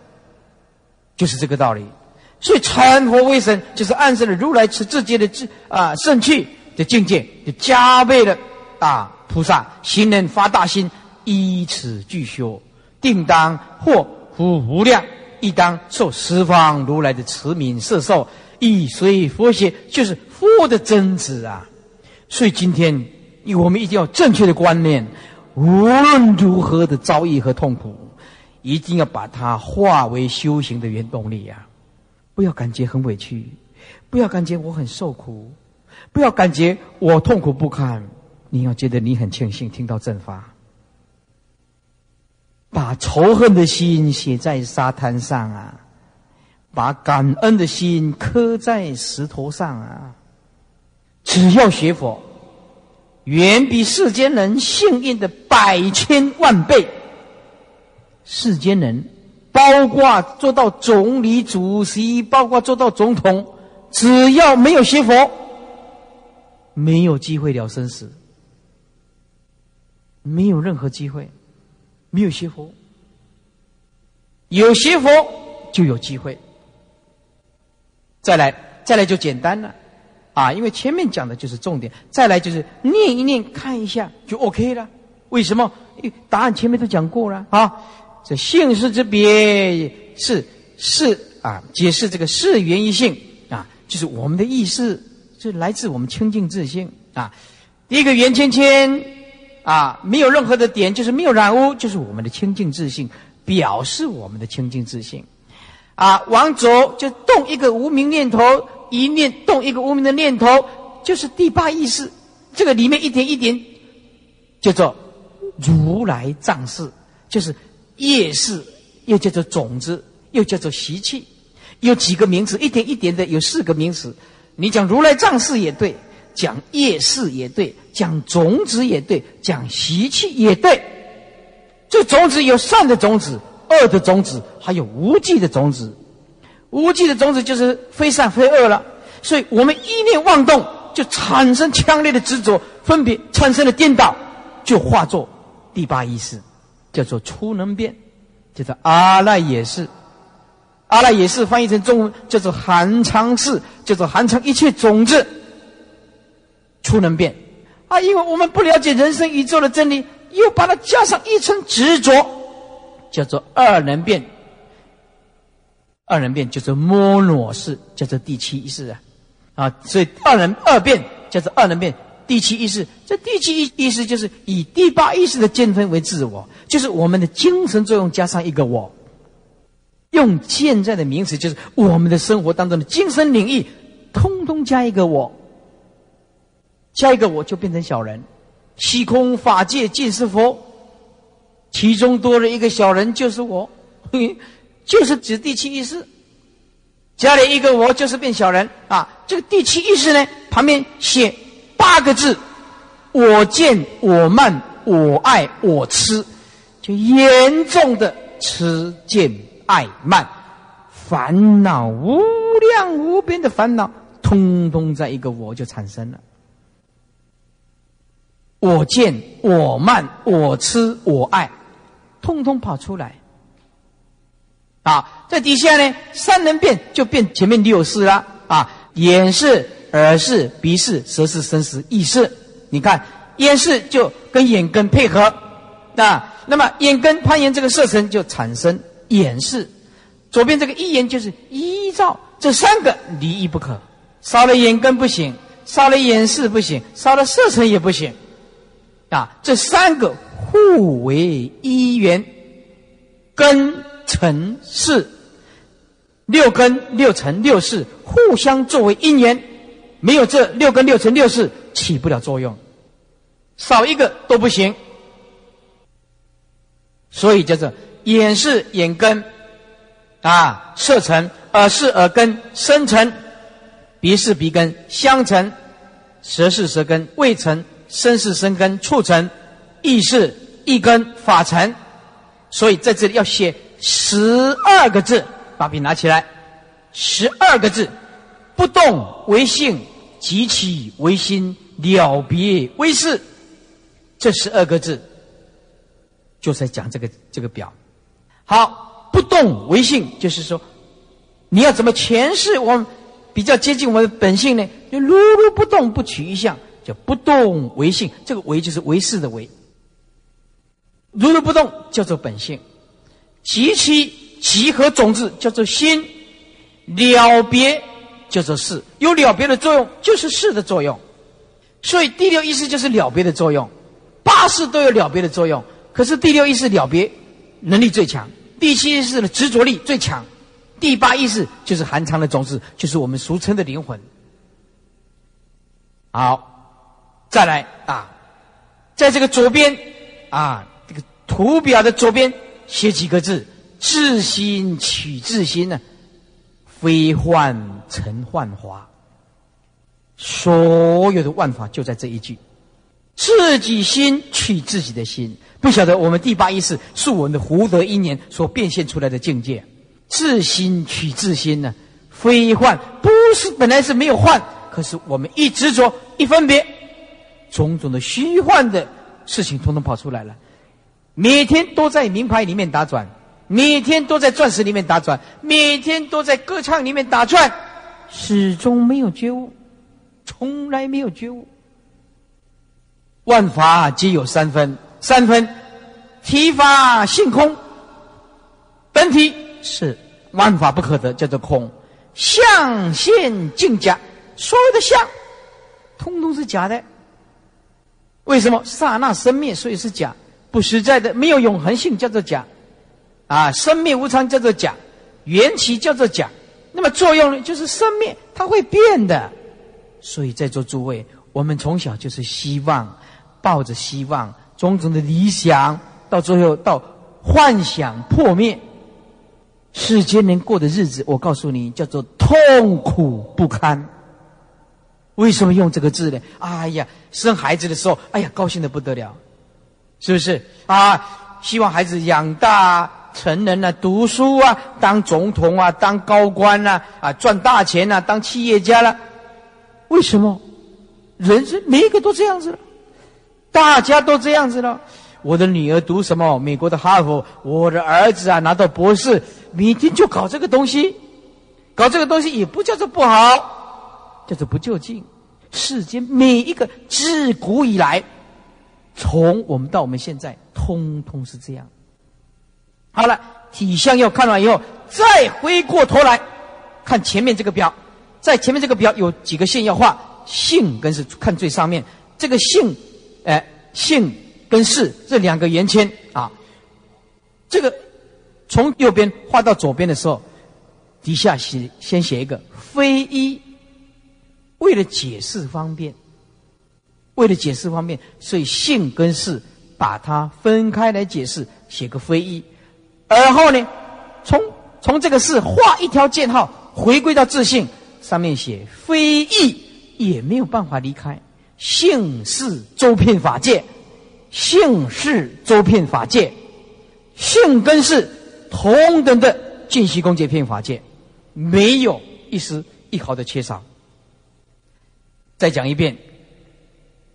就是这个道理。所以成佛为神，就是暗示了如来持自己的智啊圣气的境界，就加倍了啊菩萨行人发大心，依此具修，定当获福无量，亦当受十方如来的慈悯摄受，亦随佛学，就是佛的真子啊。所以今天我们一定要正确的观念，无论如何的遭遇和痛苦，一定要把它化为修行的原动力呀。不要感觉很委屈，不要感觉我很受苦，不要感觉我痛苦不堪。你要觉得你很庆幸听到正法，把仇恨的心写在沙滩上啊，把感恩的心刻在石头上啊。只要学佛，远比世间人幸运的百千万倍。世间人。包括做到总理主席，包括做到总统，只要没有学佛，没有机会了生死，没有任何机会，没有学佛，有学佛就有机会。再来，再来就简单了，啊，因为前面讲的就是重点，再来就是念一念，看一下就 OK 了。为什么？答案前面都讲过了啊。这性事之别是是啊，解释这个是源于性啊，就是我们的意识，就来自我们清净自性啊。第一个圆圈圈啊，没有任何的点，就是没有染污，就是我们的清净自性，表示我们的清净自性啊。往左就动一个无名念头，一念动一个无名的念头，就是第八意识。这个里面一点一点叫做如来藏识，就是。业事又叫做种子，又叫做习气，有几个名词，一点一点的有四个名词。你讲如来藏事也对，讲业事也对，讲种子也对，讲习气也对。这种子有善的种子、恶的种子，还有无记的种子。无记的种子就是非善非恶了。所以我们一念妄动，就产生强烈的执着，分别产生了颠倒，就化作第八意识。叫做初能变，叫做阿赖耶识。阿赖耶识翻译成中文叫做含藏识，叫做含藏一切种子。初能变啊，因为我们不了解人生宇宙的真理，又把它加上一层执着，叫做二能变。二人变叫做摩罗识，叫做第七意识啊啊，所以二人二变叫做二人变。第七意识，这第七意意识就是以第八意识的见分为自我，就是我们的精神作用加上一个我。用现在的名词，就是我们的生活当中的精神领域，通通加一个我，加一个我就变成小人。虚空法界尽是佛，其中多了一个小人，就是我，嘿就是指第七意识。家里一个我，就是变小人啊。这个第七意识呢，旁边写。八个字：我见、我慢、我爱、我痴，就严重的痴见爱慢，烦恼无量无边的烦恼，通通在一个我就产生了。我见、我慢、我痴、我爱，通通跑出来。啊，在底下呢，三能变就变前面六识了啊，眼是。耳视、鼻视、舌视、身视、意识，你看眼视就跟眼根配合，啊，那么眼根攀岩这个色尘就产生眼视，左边这个一眼就是依照这三个离异不可，少了眼根不行，少了眼视不行，少了色尘也不行，啊，这三个互为一缘，根尘世，六根六尘六世互相作为因缘。没有这六根六乘六是起不了作用，少一个都不行。所以叫做眼是眼根，啊，色尘；耳是耳根，声尘；鼻是鼻根，香尘；舌是舌根，味尘；身是身根，触尘；意是意根，法尘。所以在这里要写十二个字，把笔拿起来，十二个字：不动为性，即起为心，了别为事。这十二个字。就在讲这个这个表，好，不动为性，就是说，你要怎么诠释我们比较接近我们的本性呢？就如如不动，不取一相，叫不动为性。这个为就是为事的为，如如不动叫做本性，集其集合种子叫做心，了别叫做事，有了别的作用就是事的作用，所以第六意识就是了别的作用，八识都有了别的作用。可是第六意识了别能力最强，第七意识的执着力最强，第八意识就是含藏的种子，就是我们俗称的灵魂。好，再来啊，在这个左边啊，这个图表的左边写几个字：自心取自心呢，非幻成幻华。所有的万法就在这一句：自己心取自己的心。不晓得我们第八意识是我们的福德因缘所变现出来的境界，自心取自心呢，非幻不是本来是没有幻，可是我们一执着一分别，种种的虚幻的事情通通跑出来了，每天都在名牌里面打转，每天都在钻石里面打转，每天都在歌唱里面打转，始终没有觉悟，从来没有觉悟，万法皆有三分。三分，体法性空，本体是万法不可得，叫做空。相现境假，所有的相，通通是假的。为什么？刹那生灭，所以是假，不实在的，没有永恒性，叫做假。啊，生灭无常，叫做假。缘起叫做假。那么作用呢？就是生灭，它会变的。所以在座诸位，我们从小就是希望，抱着希望。种种的理想，到最后到幻想破灭，世间人过的日子，我告诉你，叫做痛苦不堪。为什么用这个字呢？哎呀，生孩子的时候，哎呀，高兴的不得了，是不是啊？希望孩子养大成人了，读书啊，当总统啊，当高官呐，啊，赚大钱呐，当企业家了。为什么？人生每一个都这样子。大家都这样子了。我的女儿读什么？美国的哈佛。我的儿子啊，拿到博士，每天就搞这个东西，搞这个东西也不叫做不好，叫做不就近。世间每一个自古以来，从我们到我们现在，通通是这样。好了，体相要看完以后，再回过头来看前面这个表，在前面这个表有几个线要画，性跟是看最上面这个性。哎，性跟事这两个圆圈啊，这个从右边画到左边的时候，底下写先写一个非一，为了解释方便，为了解释方便，所以性跟事把它分开来解释，写个非一，而后呢，从从这个事画一条箭号，回归到自信，上面写非一，也没有办法离开。性是周遍法界，性是周遍法界，性跟是同等的尽息空界遍法界，没有一丝一毫的缺少。再讲一遍，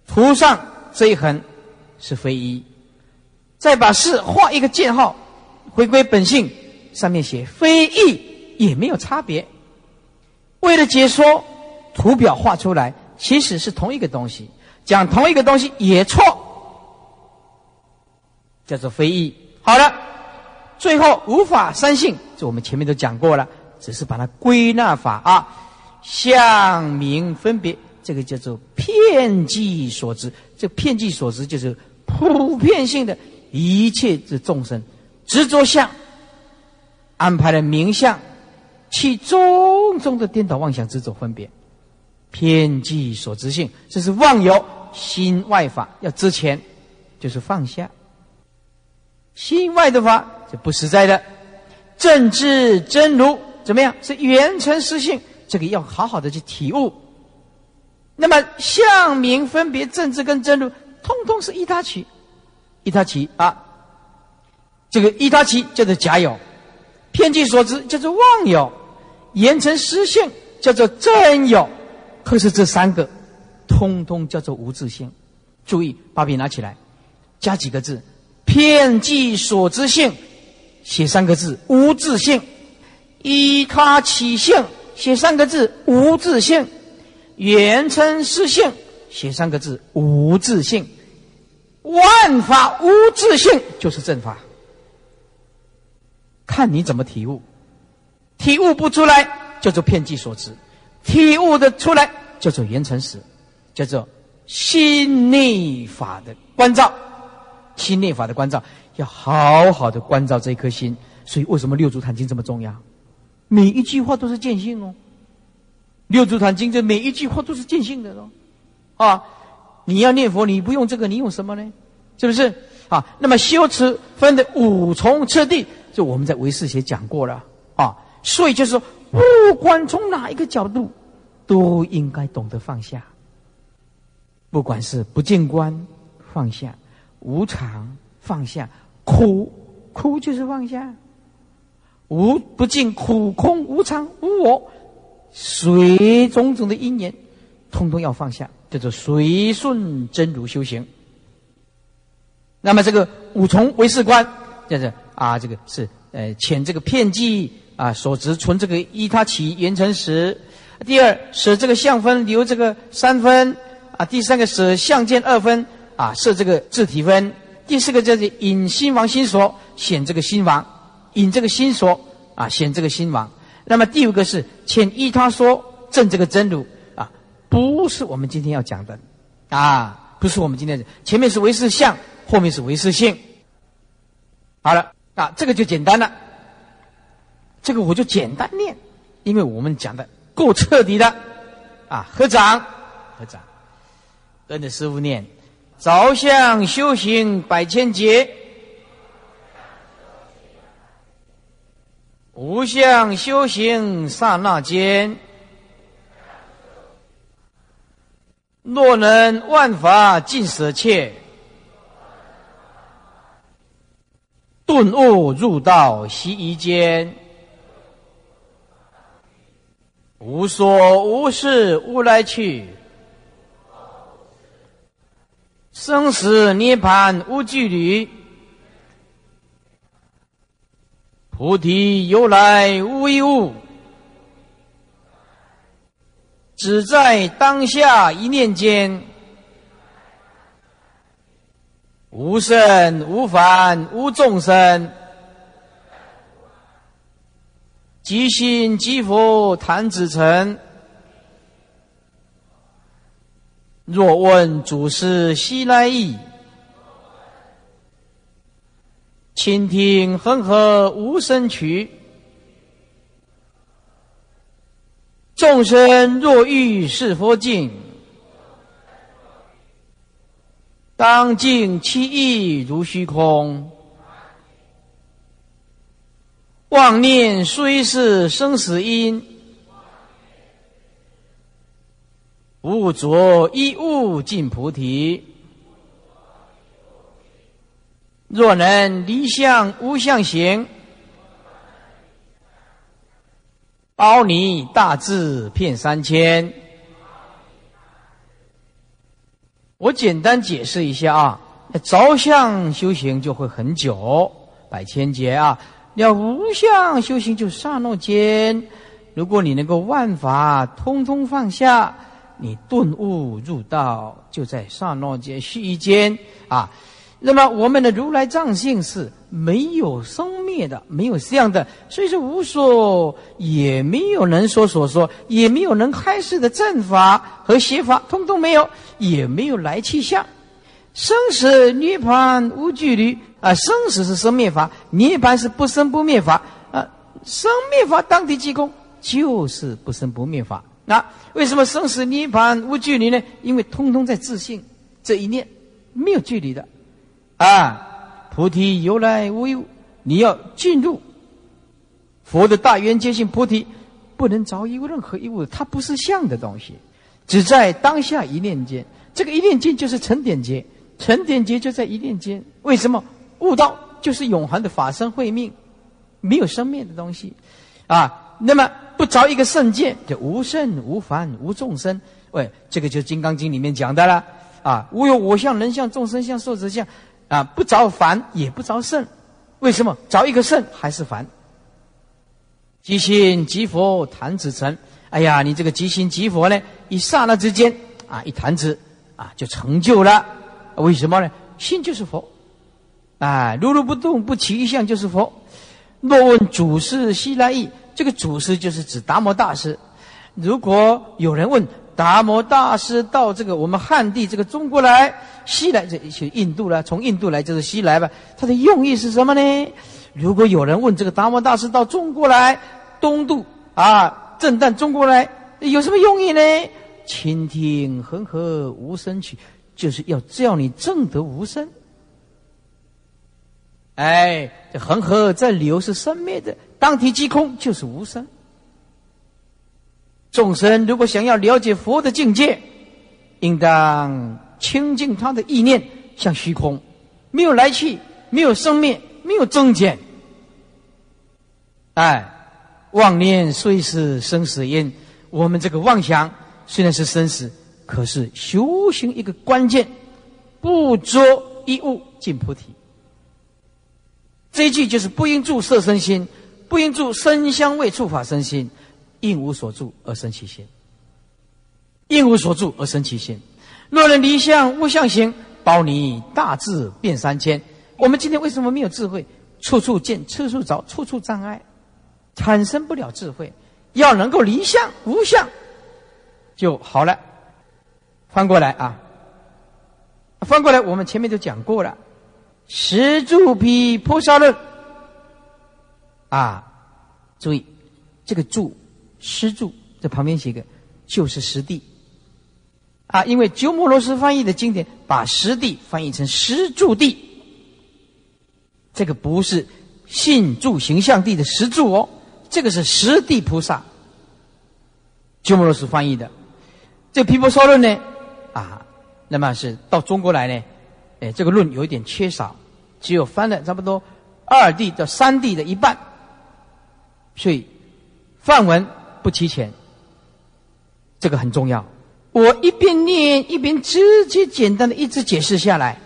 图上这一横是非一，再把四画一个箭号，回归本性，上面写非一，也没有差别。为了解说，图表画出来。其实是同一个东西，讲同一个东西也错，叫做非议。好了，最后无法三性，这我们前面都讲过了，只是把它归纳法啊，相明分别，这个叫做片计所知。这片计所知就是普遍性的一切之众生执着相，安排了名相，起种种的颠倒妄想执着分别。偏激所知性，这是妄有心外法要知前，就是放下。心外的法这不实在的，正知真如怎么样？是圆成实性，这个要好好的去体悟。那么相名分别正知跟真如，通通是一他起，一他起啊。这个一他起叫做假有，偏激所知叫做妄有，言成实性叫做真有。可是这三个，通通叫做无自性。注意，把笔拿起来，加几个字。偏记所知性，写三个字无自性；依他起性，写三个字无自性；缘称实性，写三个字无自性。万法无自性就是正法，看你怎么体悟。体悟不出来，叫做偏记所知；体悟的出来，叫做缘成实，叫做心内法的关照。心内法的关照，要好好的关照这颗心。所以，为什么六祖坛经这么重要？每一句话都是见性哦。六祖坛经这每一句话都是见性的喽。啊，你要念佛，你不用这个，你用什么呢？是不是？啊，那么修持分的五重次第，就我们在唯识学讲过了啊。所以就是，不管从哪一个角度，都应该懂得放下。不管是不见观，放下。无常放下，苦苦就是放下，无不尽苦空无常无我，随种种的因缘，通通要放下，叫做随顺真如修行。那么这个五重为事观，就是啊，这个是呃遣这个片剂啊所执存这个依他起缘成时，第二舍这个相分留这个三分啊，第三个舍相见二分。啊，设这个字体分。第四个就是引心王心所，显这个心王，引这个心所啊，显这个心王。那么第五个是遣依他说证这个真如啊，不是我们今天要讲的啊，不是我们今天的。前面是唯识相，后面是唯识性。好了啊，这个就简单了。这个我就简单念，因为我们讲的够彻底的啊。合掌，合掌，跟着师傅念。着相修行百千劫，无相修行刹那间。若能万法尽舍切，顿悟入道悉一间。无所无事无来去。生死涅盘无距离，菩提由来无一物，只在当下一念间，无生无凡无众生，即心即佛谈子成。若问祖师西来意，倾听恒河无声曲。众生若欲是佛境，当尽其意如虚空。妄念虽是生死因。无着一物尽菩提，若能离相无相行，包你大智骗三千。我简单解释一下啊，着相修行就会很久，百千劫啊；要无相修行就刹那间。如果你能够万法通通放下。你顿悟入道，就在刹那间、虚间啊。那么我们的如来藏性是没有生灭的，没有相的，所以说无所，也没有能说所说，也没有能开示的正法和邪法，通通没有，也没有来去相。生死涅槃无距离啊！生死是生灭法，涅槃是不生不灭法啊！生灭法当地即空，就是不生不灭法。啊，为什么生死涅槃无距离呢？因为通通在自信这一念，没有距离的。啊，菩提由来无有，你要进入佛的大圆觉性菩提，不能着于任何一物，它不是相的东西，只在当下一念间。这个一念间就是成点劫，成点劫就在一念间。为什么悟道就是永恒的法身慧命，没有生灭的东西啊？那么不着一个圣见，就无圣无凡无众生。喂，这个就是《金刚经》里面讲的了啊！无有我相、人相、众生相、寿者相啊！不着凡也不着圣，为什么着一个圣还是凡？即心即佛弹指成。哎呀，你这个即心即佛呢，一刹那之间啊，一弹指。啊，就成就了。为什么呢？心就是佛，啊，如如不动，不起一相就是佛。若问祖师西来意，这个祖师就是指达摩大师。如果有人问达摩大师到这个我们汉地这个中国来，西来这去印度了，从印度来就是西来吧？他的用意是什么呢？如果有人问这个达摩大师到中国来，东渡啊，正旦中国来，有什么用意呢？倾听恒河无声曲，就是要叫你正得无声。哎，这恒河在流是生灭的，当体即空就是无声。众生如果想要了解佛的境界，应当清净他的意念，像虚空，没有来去，没有生灭，没有增减。哎，妄念虽是生死因，我们这个妄想。虽然是生死，可是修行一个关键，不着一物尽菩提。这一句就是不应住色身心，不应住身香味触法身心，应无所住而生其心。应无所住而生其心。若能离相无相行，保你大智变三千。我们今天为什么没有智慧？处处见，处处着，处处障碍，产生不了智慧。要能够离相无相。就好了。翻过来啊，翻过来，我们前面都讲过了。十住毗菩萨论啊，注意这个住，十住在旁边写个，就是实地啊。因为鸠摩罗什翻译的经典把实地翻译成实住地，这个不是信住形象地的实住哦，这个是实地菩萨。鸠摩罗什翻译的。这《毗婆娑论》呢，啊，那么是到中国来呢，哎，这个论有一点缺少，只有翻了差不多二地到三地的一半，所以范文不提前，这个很重要。我一边念一边直接简单的一直解释下来，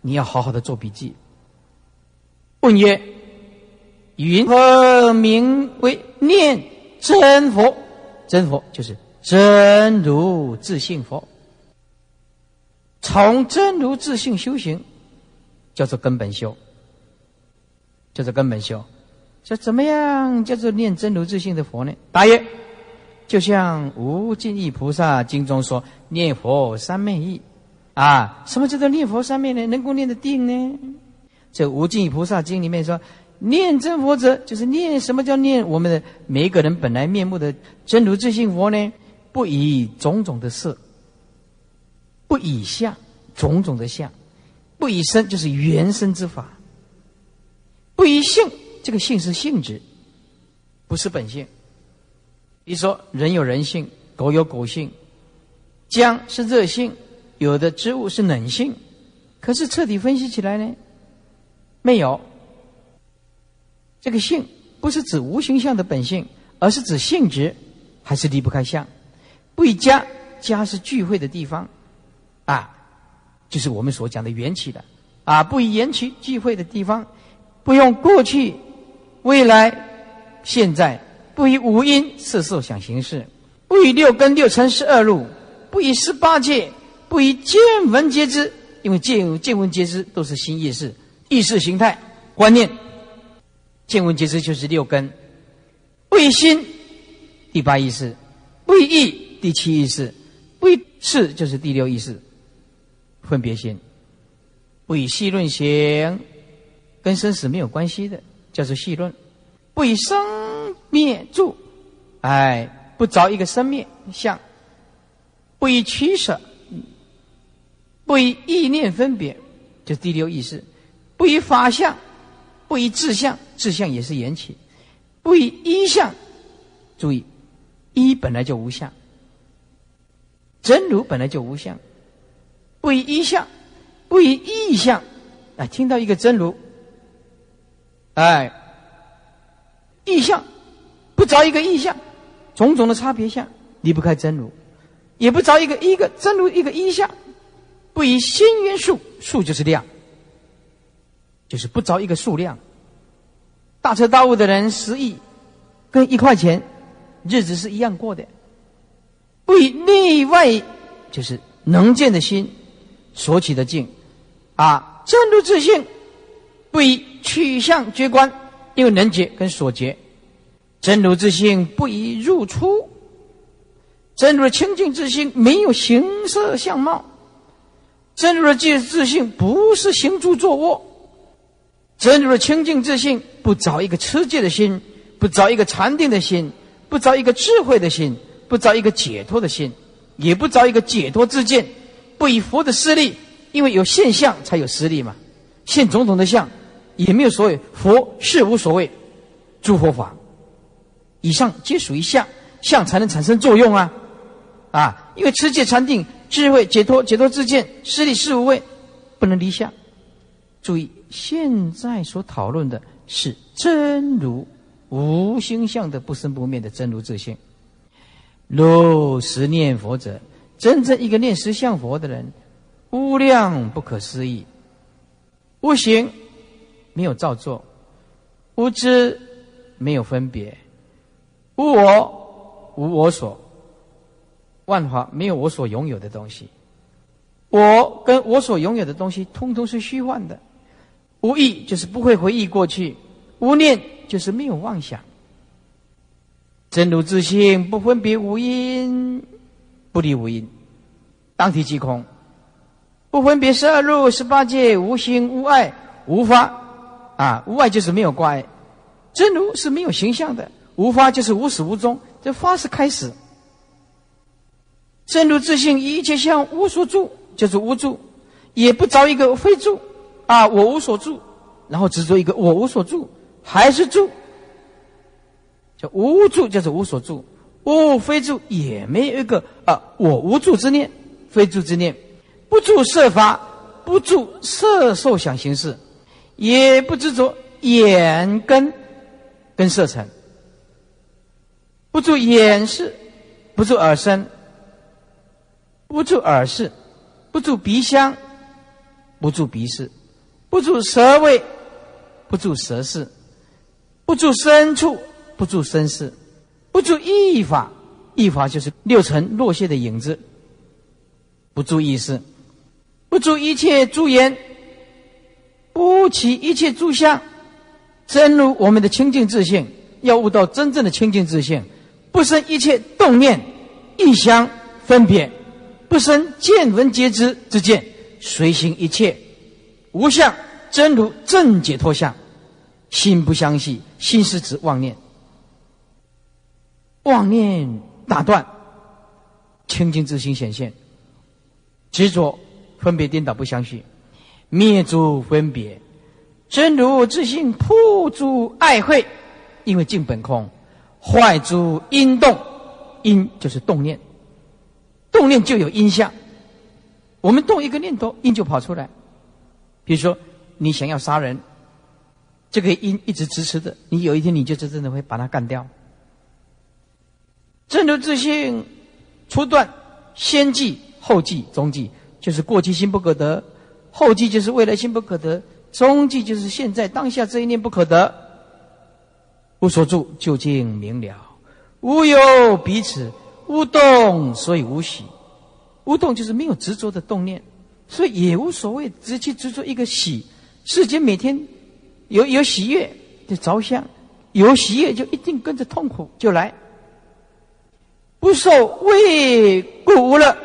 你要好好的做笔记。问曰：云何名为念真佛？真佛就是。真如自性佛，从真如自性修行，叫做根本修，叫做根本修。这怎么样叫做念真如自性的佛呢？答曰：就像无尽意菩萨经中说，念佛三昧意啊。什么叫做念佛三昧呢？能够念得定呢？这无尽意菩萨经里面说，念真佛者，就是念什么叫念我们的每一个人本来面目的真如自性佛呢？不以种种的色，不以相种种的相，不以身就是原生之法，不以性，这个性是性质，不是本性。比如说，人有人性，狗有狗性，姜是热性，有的植物是冷性，可是彻底分析起来呢，没有。这个性不是指无形象的本性，而是指性质，还是离不开相。不以家，家是聚会的地方，啊，就是我们所讲的缘起的，啊，不以缘起聚会的地方，不用过去、未来、现在，不以五音四受想行识，不以六根六尘十二路，不以十八界，不以见闻皆知，因为见见闻皆知都是新意识、意识形态、观念，见闻皆知就是六根，不以心，第八意识，不以意。第七意识，不以事就是第六意识，分别心，不以细论行，跟生死没有关系的，叫做细论；不以生灭住，哎，不着一个生灭相，不以取舍，不以意念分别，就是第六意识；不以法相，不以志相，志相也是缘起；不以一相，注意，一本来就无相，真如本来就无相，不以一相，不以意相，啊，听到一个真如，哎，意象，不着一个意象。种种的差别相离不开真如，也不着一个一个真如一个一相，不以心缘数数就是量，就是不着一个数量。大彻大悟的人十亿跟一块钱日子是一样过的，不以内外就是能见的心所起的境啊，真如自性不以取向觉观，因为能解跟所觉。真如之性不以入出，真如清净之性没有形色相貌，真如的界自性不是行住坐卧，真如的清净之性不找一个持戒的心，不找一个禅定的心，不找一个智慧的心，不找一个解脱的心，也不找一个解脱之见，不以佛的势力，因为有现象才有实力嘛，现种种的相，也没有所谓佛是无所谓，诸佛法。以上皆属于相，相才能产生作用啊！啊，因为持戒禅定、智慧解脱、解脱自见、实力事无畏，不能离相。注意，现在所讨论的是真如无心相的不生不灭的真如自性。若实念佛者，真正一个念实相佛的人，无量不可思议，无形没有造作，无知没有分别。无我，无我所，万法没有我所拥有的东西。我跟我所拥有的东西，通通是虚幻的。无意就是不会回忆过去，无念就是没有妄想。真如自性不分别无因，不离无因，当体即空，不分别十二入十八界，无心无爱无法啊，无爱就是没有挂碍。真如是没有形象的。无法就是无始无终，这发是开始。真如自性一切相无所住，就是无住，也不着一个非住啊，我无所住，然后执着一个我无所住，还是住，叫无住，就是无所住，无非住，也没有一个啊，我无住之念，非住之念，不住色法，不住色受想行识，也不执着眼根跟色尘。不住眼视，不住耳身，不住耳视，不住鼻香，不住鼻视，不住舌味，不住舌视，不住身处，不住身事，不住意法，意法就是六尘落谢的影子，不住意识，不住一切诸言，不起一切诸相，真如我们的清净自性，要悟到真正的清净自性。不生一切动念、异相分别，不生见闻皆知之见，随行一切无相真如正解脱相，心不相系，心是指妄念，妄念打断，清净之心显现，执着分别颠倒不相续，灭诸分别，真如自性破诸爱慧，因为净本空。坏诸因动，因就是动念，动念就有因相。我们动一个念头，因就跑出来。比如说，你想要杀人，这个因一直支持着，你有一天你就真正的会把它干掉。真如自性初断，先记后记中记，就是过去心不可得，后记就是未来心不可得，中记就是现在当下这一念不可得。无所住，究竟明了；无有彼此，无动，所以无喜。无动就是没有执着的动念，所以也无所谓，只去执着一个喜。世间每天有有喜悦就着相，有喜悦就一定跟着痛苦就来。不受畏故无乐，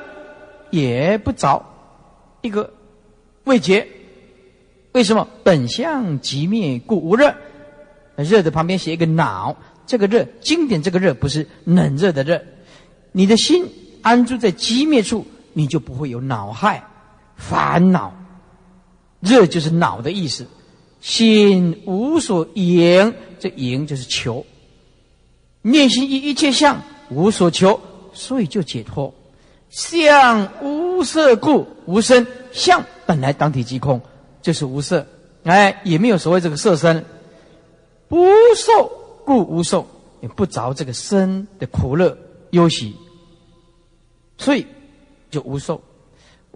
也不着一个未觉。为什么？本相即灭故无热。热的旁边写一个恼，这个热，经典这个热不是冷热的热。你的心安住在寂灭处，你就不会有恼害、烦恼。热就是恼的意思，心无所迎，这迎就是求。念心一一切相无所求，所以就解脱。相无色故无生，相本来当体即空，就是无色，哎，也没有所谓这个色身。不受故无受，也不着这个身的苦乐忧喜，所以就无受。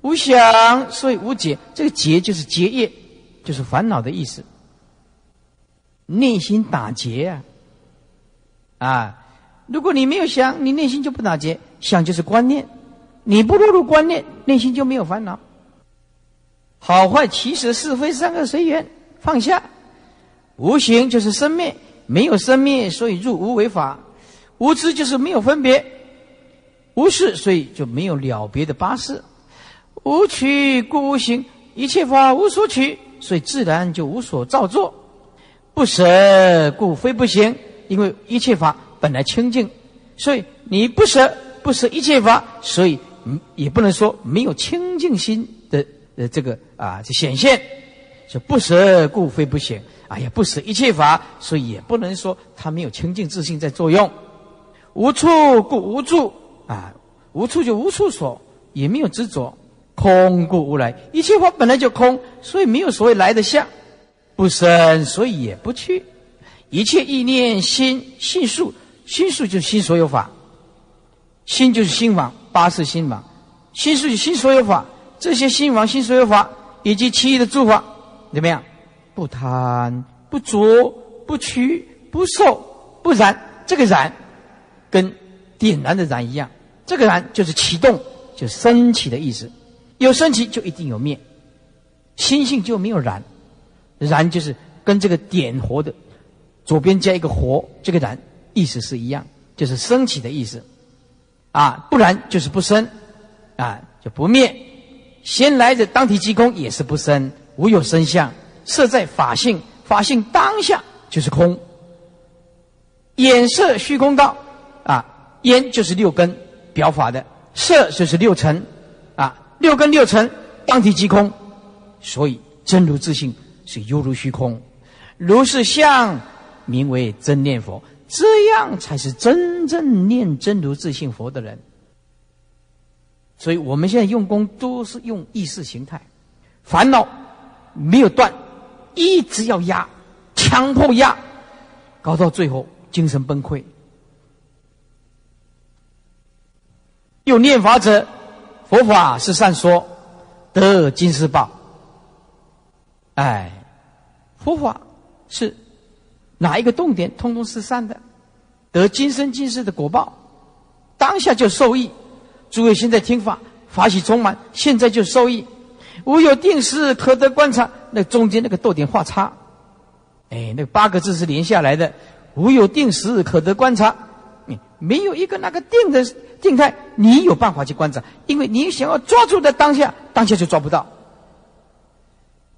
无想，所以无结。这个结就是结业，就是烦恼的意思。内心打结啊，啊！如果你没有想，你内心就不打结。想就是观念，你不落入观念，内心就没有烦恼。好坏其实是非三个随缘，放下。无形就是生灭，没有生灭，所以入无为法。无知就是没有分别，无事，所以就没有了别的八事。无取故无形，一切法无所取，所以自然就无所造作。不舍故非不行，因为一切法本来清净，所以你不舍不舍一切法，所以也不能说没有清净心的呃这个啊就显现。就不舍故非不行，哎呀，不舍一切法，所以也不能说他没有清净自信在作用。无处故无助啊，无处就无处所，也没有执着。空故无来，一切法本来就空，所以没有所谓来的相，不生，所以也不去。一切意念心心数，心数就是心所有法，心就是心王，八是心王，心数就心所有法，这些心王心所有法以及其余的诸法，怎么样？不贪不着不取不受不染，这个染跟点燃的燃一样，这个燃就是启动，就升起的意思。有升起就一定有灭，心性就没有燃，燃就是跟这个点火的左边加一个火，这个燃意思是一样，就是升起的意思，啊，不然就是不生，啊，就不灭。先来的当体即空也是不生，无有生相，色在法性，法性当下就是空。眼色虚空道，啊，眼就是六根表法的，色就是六尘。啊六根六尘当体即空，所以真如自性是犹如虚空，如是相名为真念佛，这样才是真正念真如自性佛的人。所以我们现在用功都是用意识形态，烦恼没有断，一直要压，强迫压，搞到最后精神崩溃。有念法者。佛法是善说，得金世报。哎，佛法是哪一个动点，通通是善的，得今生今世的果报，当下就受益。诸位现在听法，法喜充满，现在就受益。无有定时可得观察，那中间那个逗点画叉，哎，那八个字是连下来的。无有定时可得观察，你没有一个那个定的。静态，你有办法去观察，因为你想要抓住的当下，当下就抓不到。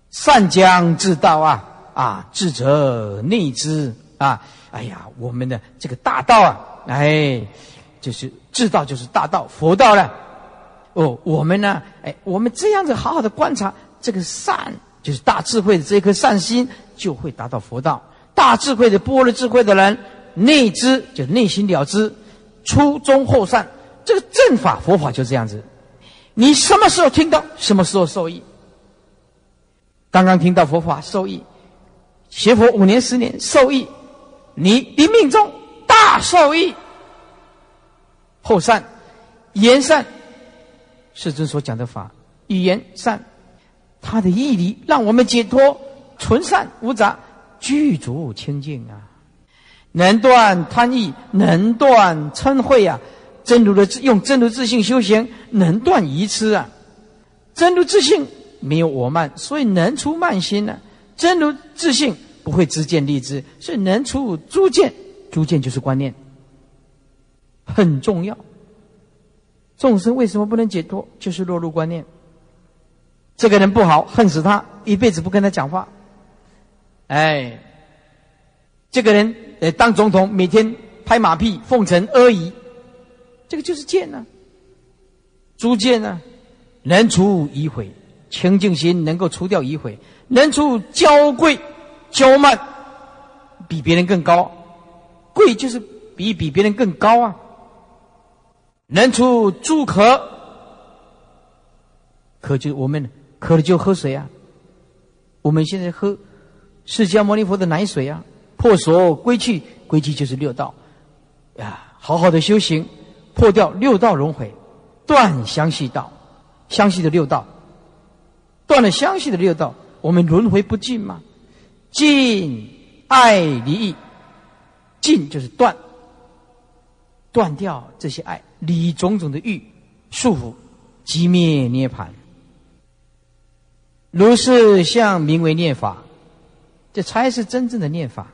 善将之道啊啊，智者内知啊！哎呀，我们的这个大道啊，哎，就是智道，就是大道，佛道了。哦，我们呢，哎，我们这样子好好的观察这个善，就是大智慧的这颗善心，就会达到佛道。大智慧的波罗智慧的人，内知就内心了知。初中后善，这个正法佛法就这样子。你什么时候听到，什么时候受益。刚刚听到佛法受益，学佛五年十年受益，你一命中大受益。后善，言善，世尊所讲的法，语言善，他的义理让我们解脱，纯善无杂，具足清净啊。能断贪欲，能断嗔恚啊！真如的用真如自性修行，能断愚痴啊！真如自性没有我慢，所以能出慢心呢。真如自性不会知见立知，所以能出诸见。诸见就是观念，很重要。众生为什么不能解脱？就是落入观念。这个人不好，恨死他，一辈子不跟他讲话。哎。这个人呃当总统，每天拍马屁、奉承阿谀，这个就是贱呢。诸见呢，能除疑悔，清净心能够除掉疑悔，能除娇贵、娇慢，比别人更高，贵就是比比别人更高啊。能除诸渴，渴就我们渴了就喝水啊。我们现在喝释迦牟尼佛的奶水啊。破所归去，归去就是六道，呀，好好的修行，破掉六道轮回，断相续道，相续的六道，断了相续的六道，我们轮回不尽吗？尽爱离异，尽就是断，断掉这些爱，离种种的欲束缚，寂灭涅盘。如是相名为念法，这才是真正的念法。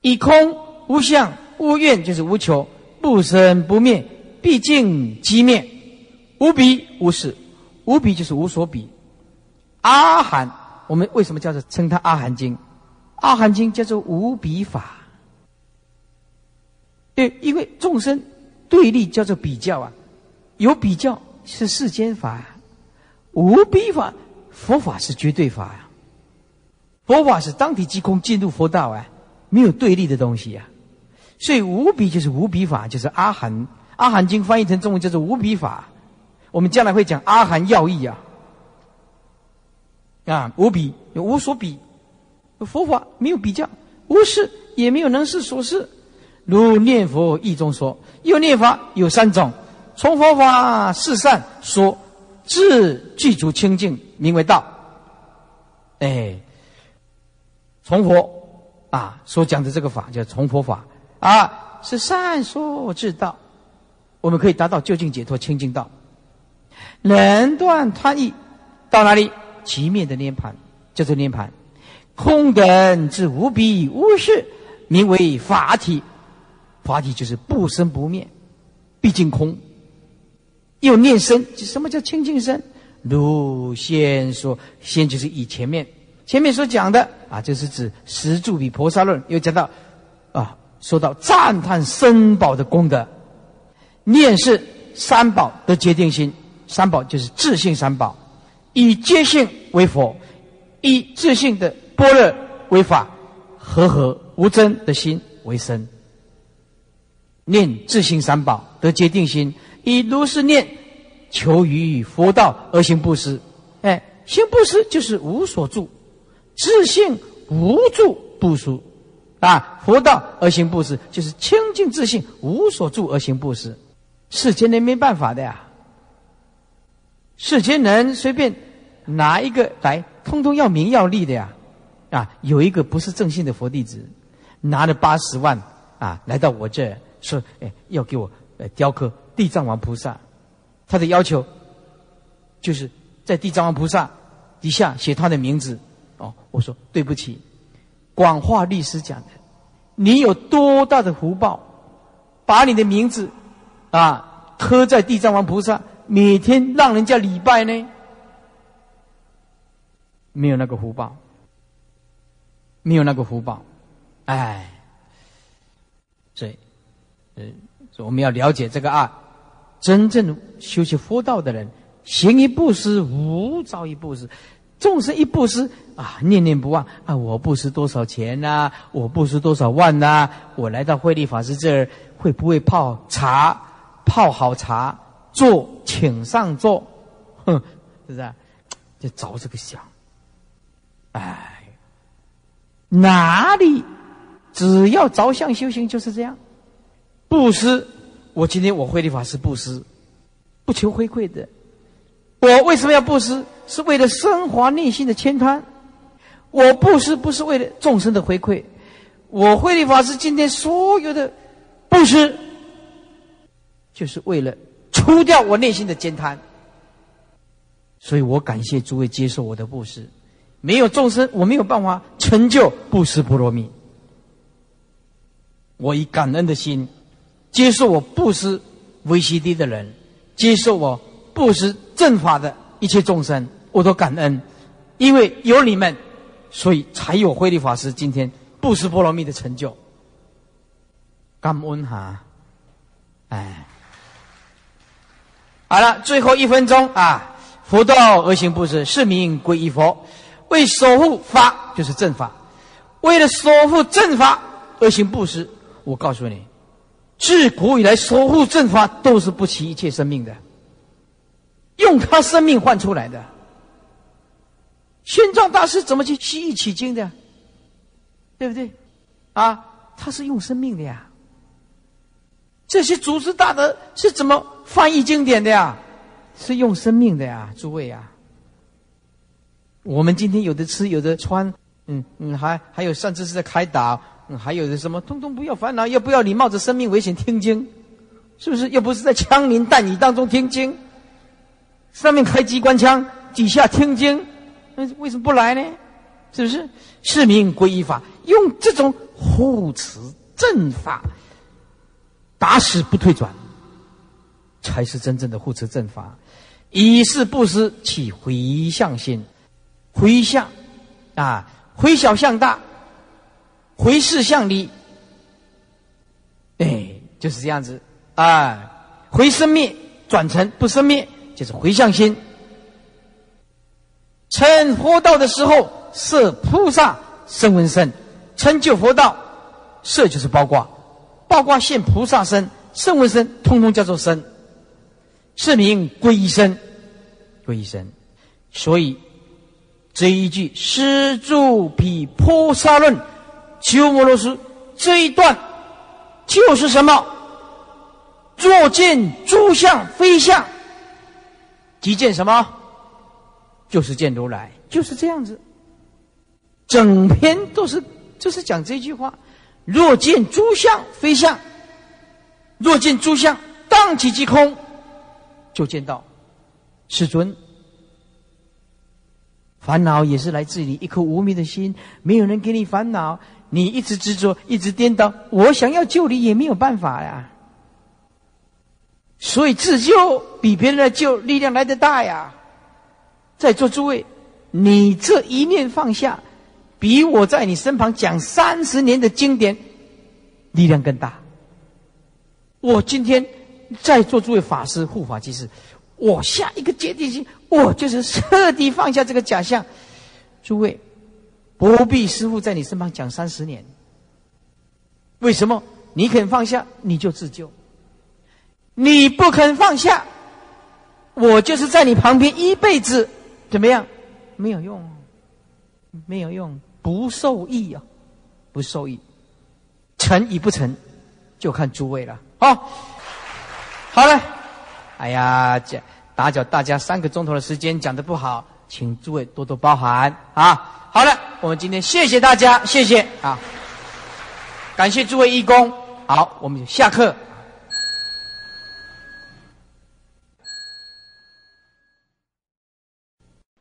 以空无相无愿，就是无求，不生不灭，毕竟即灭，无比无事，无比就是无所比。阿含，我们为什么叫做称它阿含经？阿含经叫做无比法。对，因为众生对立叫做比较啊，有比较是世间法，无比法佛法是绝对法呀，佛法是当体即空进入佛道啊。没有对立的东西呀，所以无比就是无比法，就是阿含阿含经翻译成中文叫做无比法。我们将来会讲阿含要义啊，啊，无比有无所比，佛法没有比较，无事也没有能事所事。如念佛义中说，有念法有三种，从佛法四善说，自具足清净，名为道。哎，从佛。啊，所讲的这个法叫从佛法啊，是善说之道，我们可以达到究竟解脱清净道，能断贪欲，到哪里？极灭的涅盘，叫做涅盘，空等之无比无事，名为法体，法体就是不生不灭，毕竟空。又念身，什么叫清净身？如先说，先就是以前面。前面所讲的啊，就是指十住比菩萨论，又讲到啊，说到赞叹三宝的功德，念是三宝的决定心，三宝就是自性三宝，以觉性为佛，以自性的般若为法，和合无真的心为身。念自性三宝得皆定心，以如是念，求于佛道而行布施。哎，行布施就是无所住。自性无住不施，啊，佛道而行布施，就是清净自性无所住而行布施。世间人没办法的呀，世间人随便拿一个来，通通要名要利的呀。啊，有一个不是正信的佛弟子，拿了八十万啊，来到我这说，哎，要给我呃雕刻地藏王菩萨。他的要求就是在地藏王菩萨底下写他的名字。哦，我说对不起，广化律师讲的，你有多大的福报，把你的名字啊刻在地藏王菩萨，每天让人家礼拜呢？没有那个福报，没有那个福报，哎，所以，呃，我们要了解这个啊，真正修习佛道的人，行一布施，无造一布施。众生一布施啊，念念不忘啊！我布施多少钱呐？我布施多少万呐？我来到慧律法师这儿，会不会泡茶？泡好茶，坐，请上座，哼，是不是？就着这个想，哎，哪里？只要着相修行就是这样。布施，我今天我慧律法师布施，不求回馈的。我为什么要布施？是为了升华内心的千滩。我布施不是为了众生的回馈。我慧律法师今天所有的布施，就是为了除掉我内心的煎贪。所以我感谢诸位接受我的布施。没有众生，我没有办法成就布施波罗蜜。我以感恩的心接受我布施 VCD 的人，接受我布施。正法的一切众生，我都感恩，因为有你们，所以才有慧律法师今天。布施波罗蜜的成就。感恩哈，哎，好了，最后一分钟啊，佛道而行布施，是名皈依佛。为守护法就是正法，为了守护正法而行布施。我告诉你，自古以来守护正法都是不惜一切生命的，用他生命换出来的。玄奘大师怎么去西域取经的？对不对？啊，他是用生命的呀。这些祖师大德是怎么翻译经典的呀？是用生命的呀，诸位呀。我们今天有的吃，有的穿，嗯嗯，还还有甚至是在开导，嗯，还有的什么，通通不要烦恼，又不要你冒着生命危险听经？是不是？又不是在枪林弹雨当中听经，上面开机关枪，底下听经，那为什么不来呢？是不是？是名皈依法，用这种护持正法，打死不退转，才是真正的护持正法。以是布施起回向心。回向，啊，回小向大，回事向理，哎，就是这样子，啊，回生灭转成不生灭，就是回向心。成佛道的时候，是菩萨身闻身，成就佛道，色就是包括，包括现菩萨身、身闻身，通通叫做身，是名归一身，归一身，所以。这一句《施助毗婆沙论》，鸠摩罗什这一段就是什么？若见诸相非相，即见什么？就是见如来，就是这样子。整篇都是就是讲这句话：若见诸相非相，若见诸相当即即空，就见到世尊。烦恼也是来自你一颗无名的心，没有人给你烦恼，你一直执着，一直颠倒。我想要救你也没有办法呀。所以自救比别人的救力量来得大呀。在座诸位，你这一念放下，比我在你身旁讲三十年的经典力量更大。我今天在座诸位法师护法居士。我下一个决定性，我就是彻底放下这个假象。诸位，不必师傅在你身旁讲三十年。为什么？你肯放下，你就自救；你不肯放下，我就是在你旁边一辈子，怎么样？没有用，没有用，不受益啊，不受益。成与不成，就看诸位了。好，好了。哎呀，这打搅大家三个钟头的时间，讲的不好，请诸位多多包涵啊！好了，我们今天谢谢大家，谢谢啊，感谢诸位义工，好，我们就下课。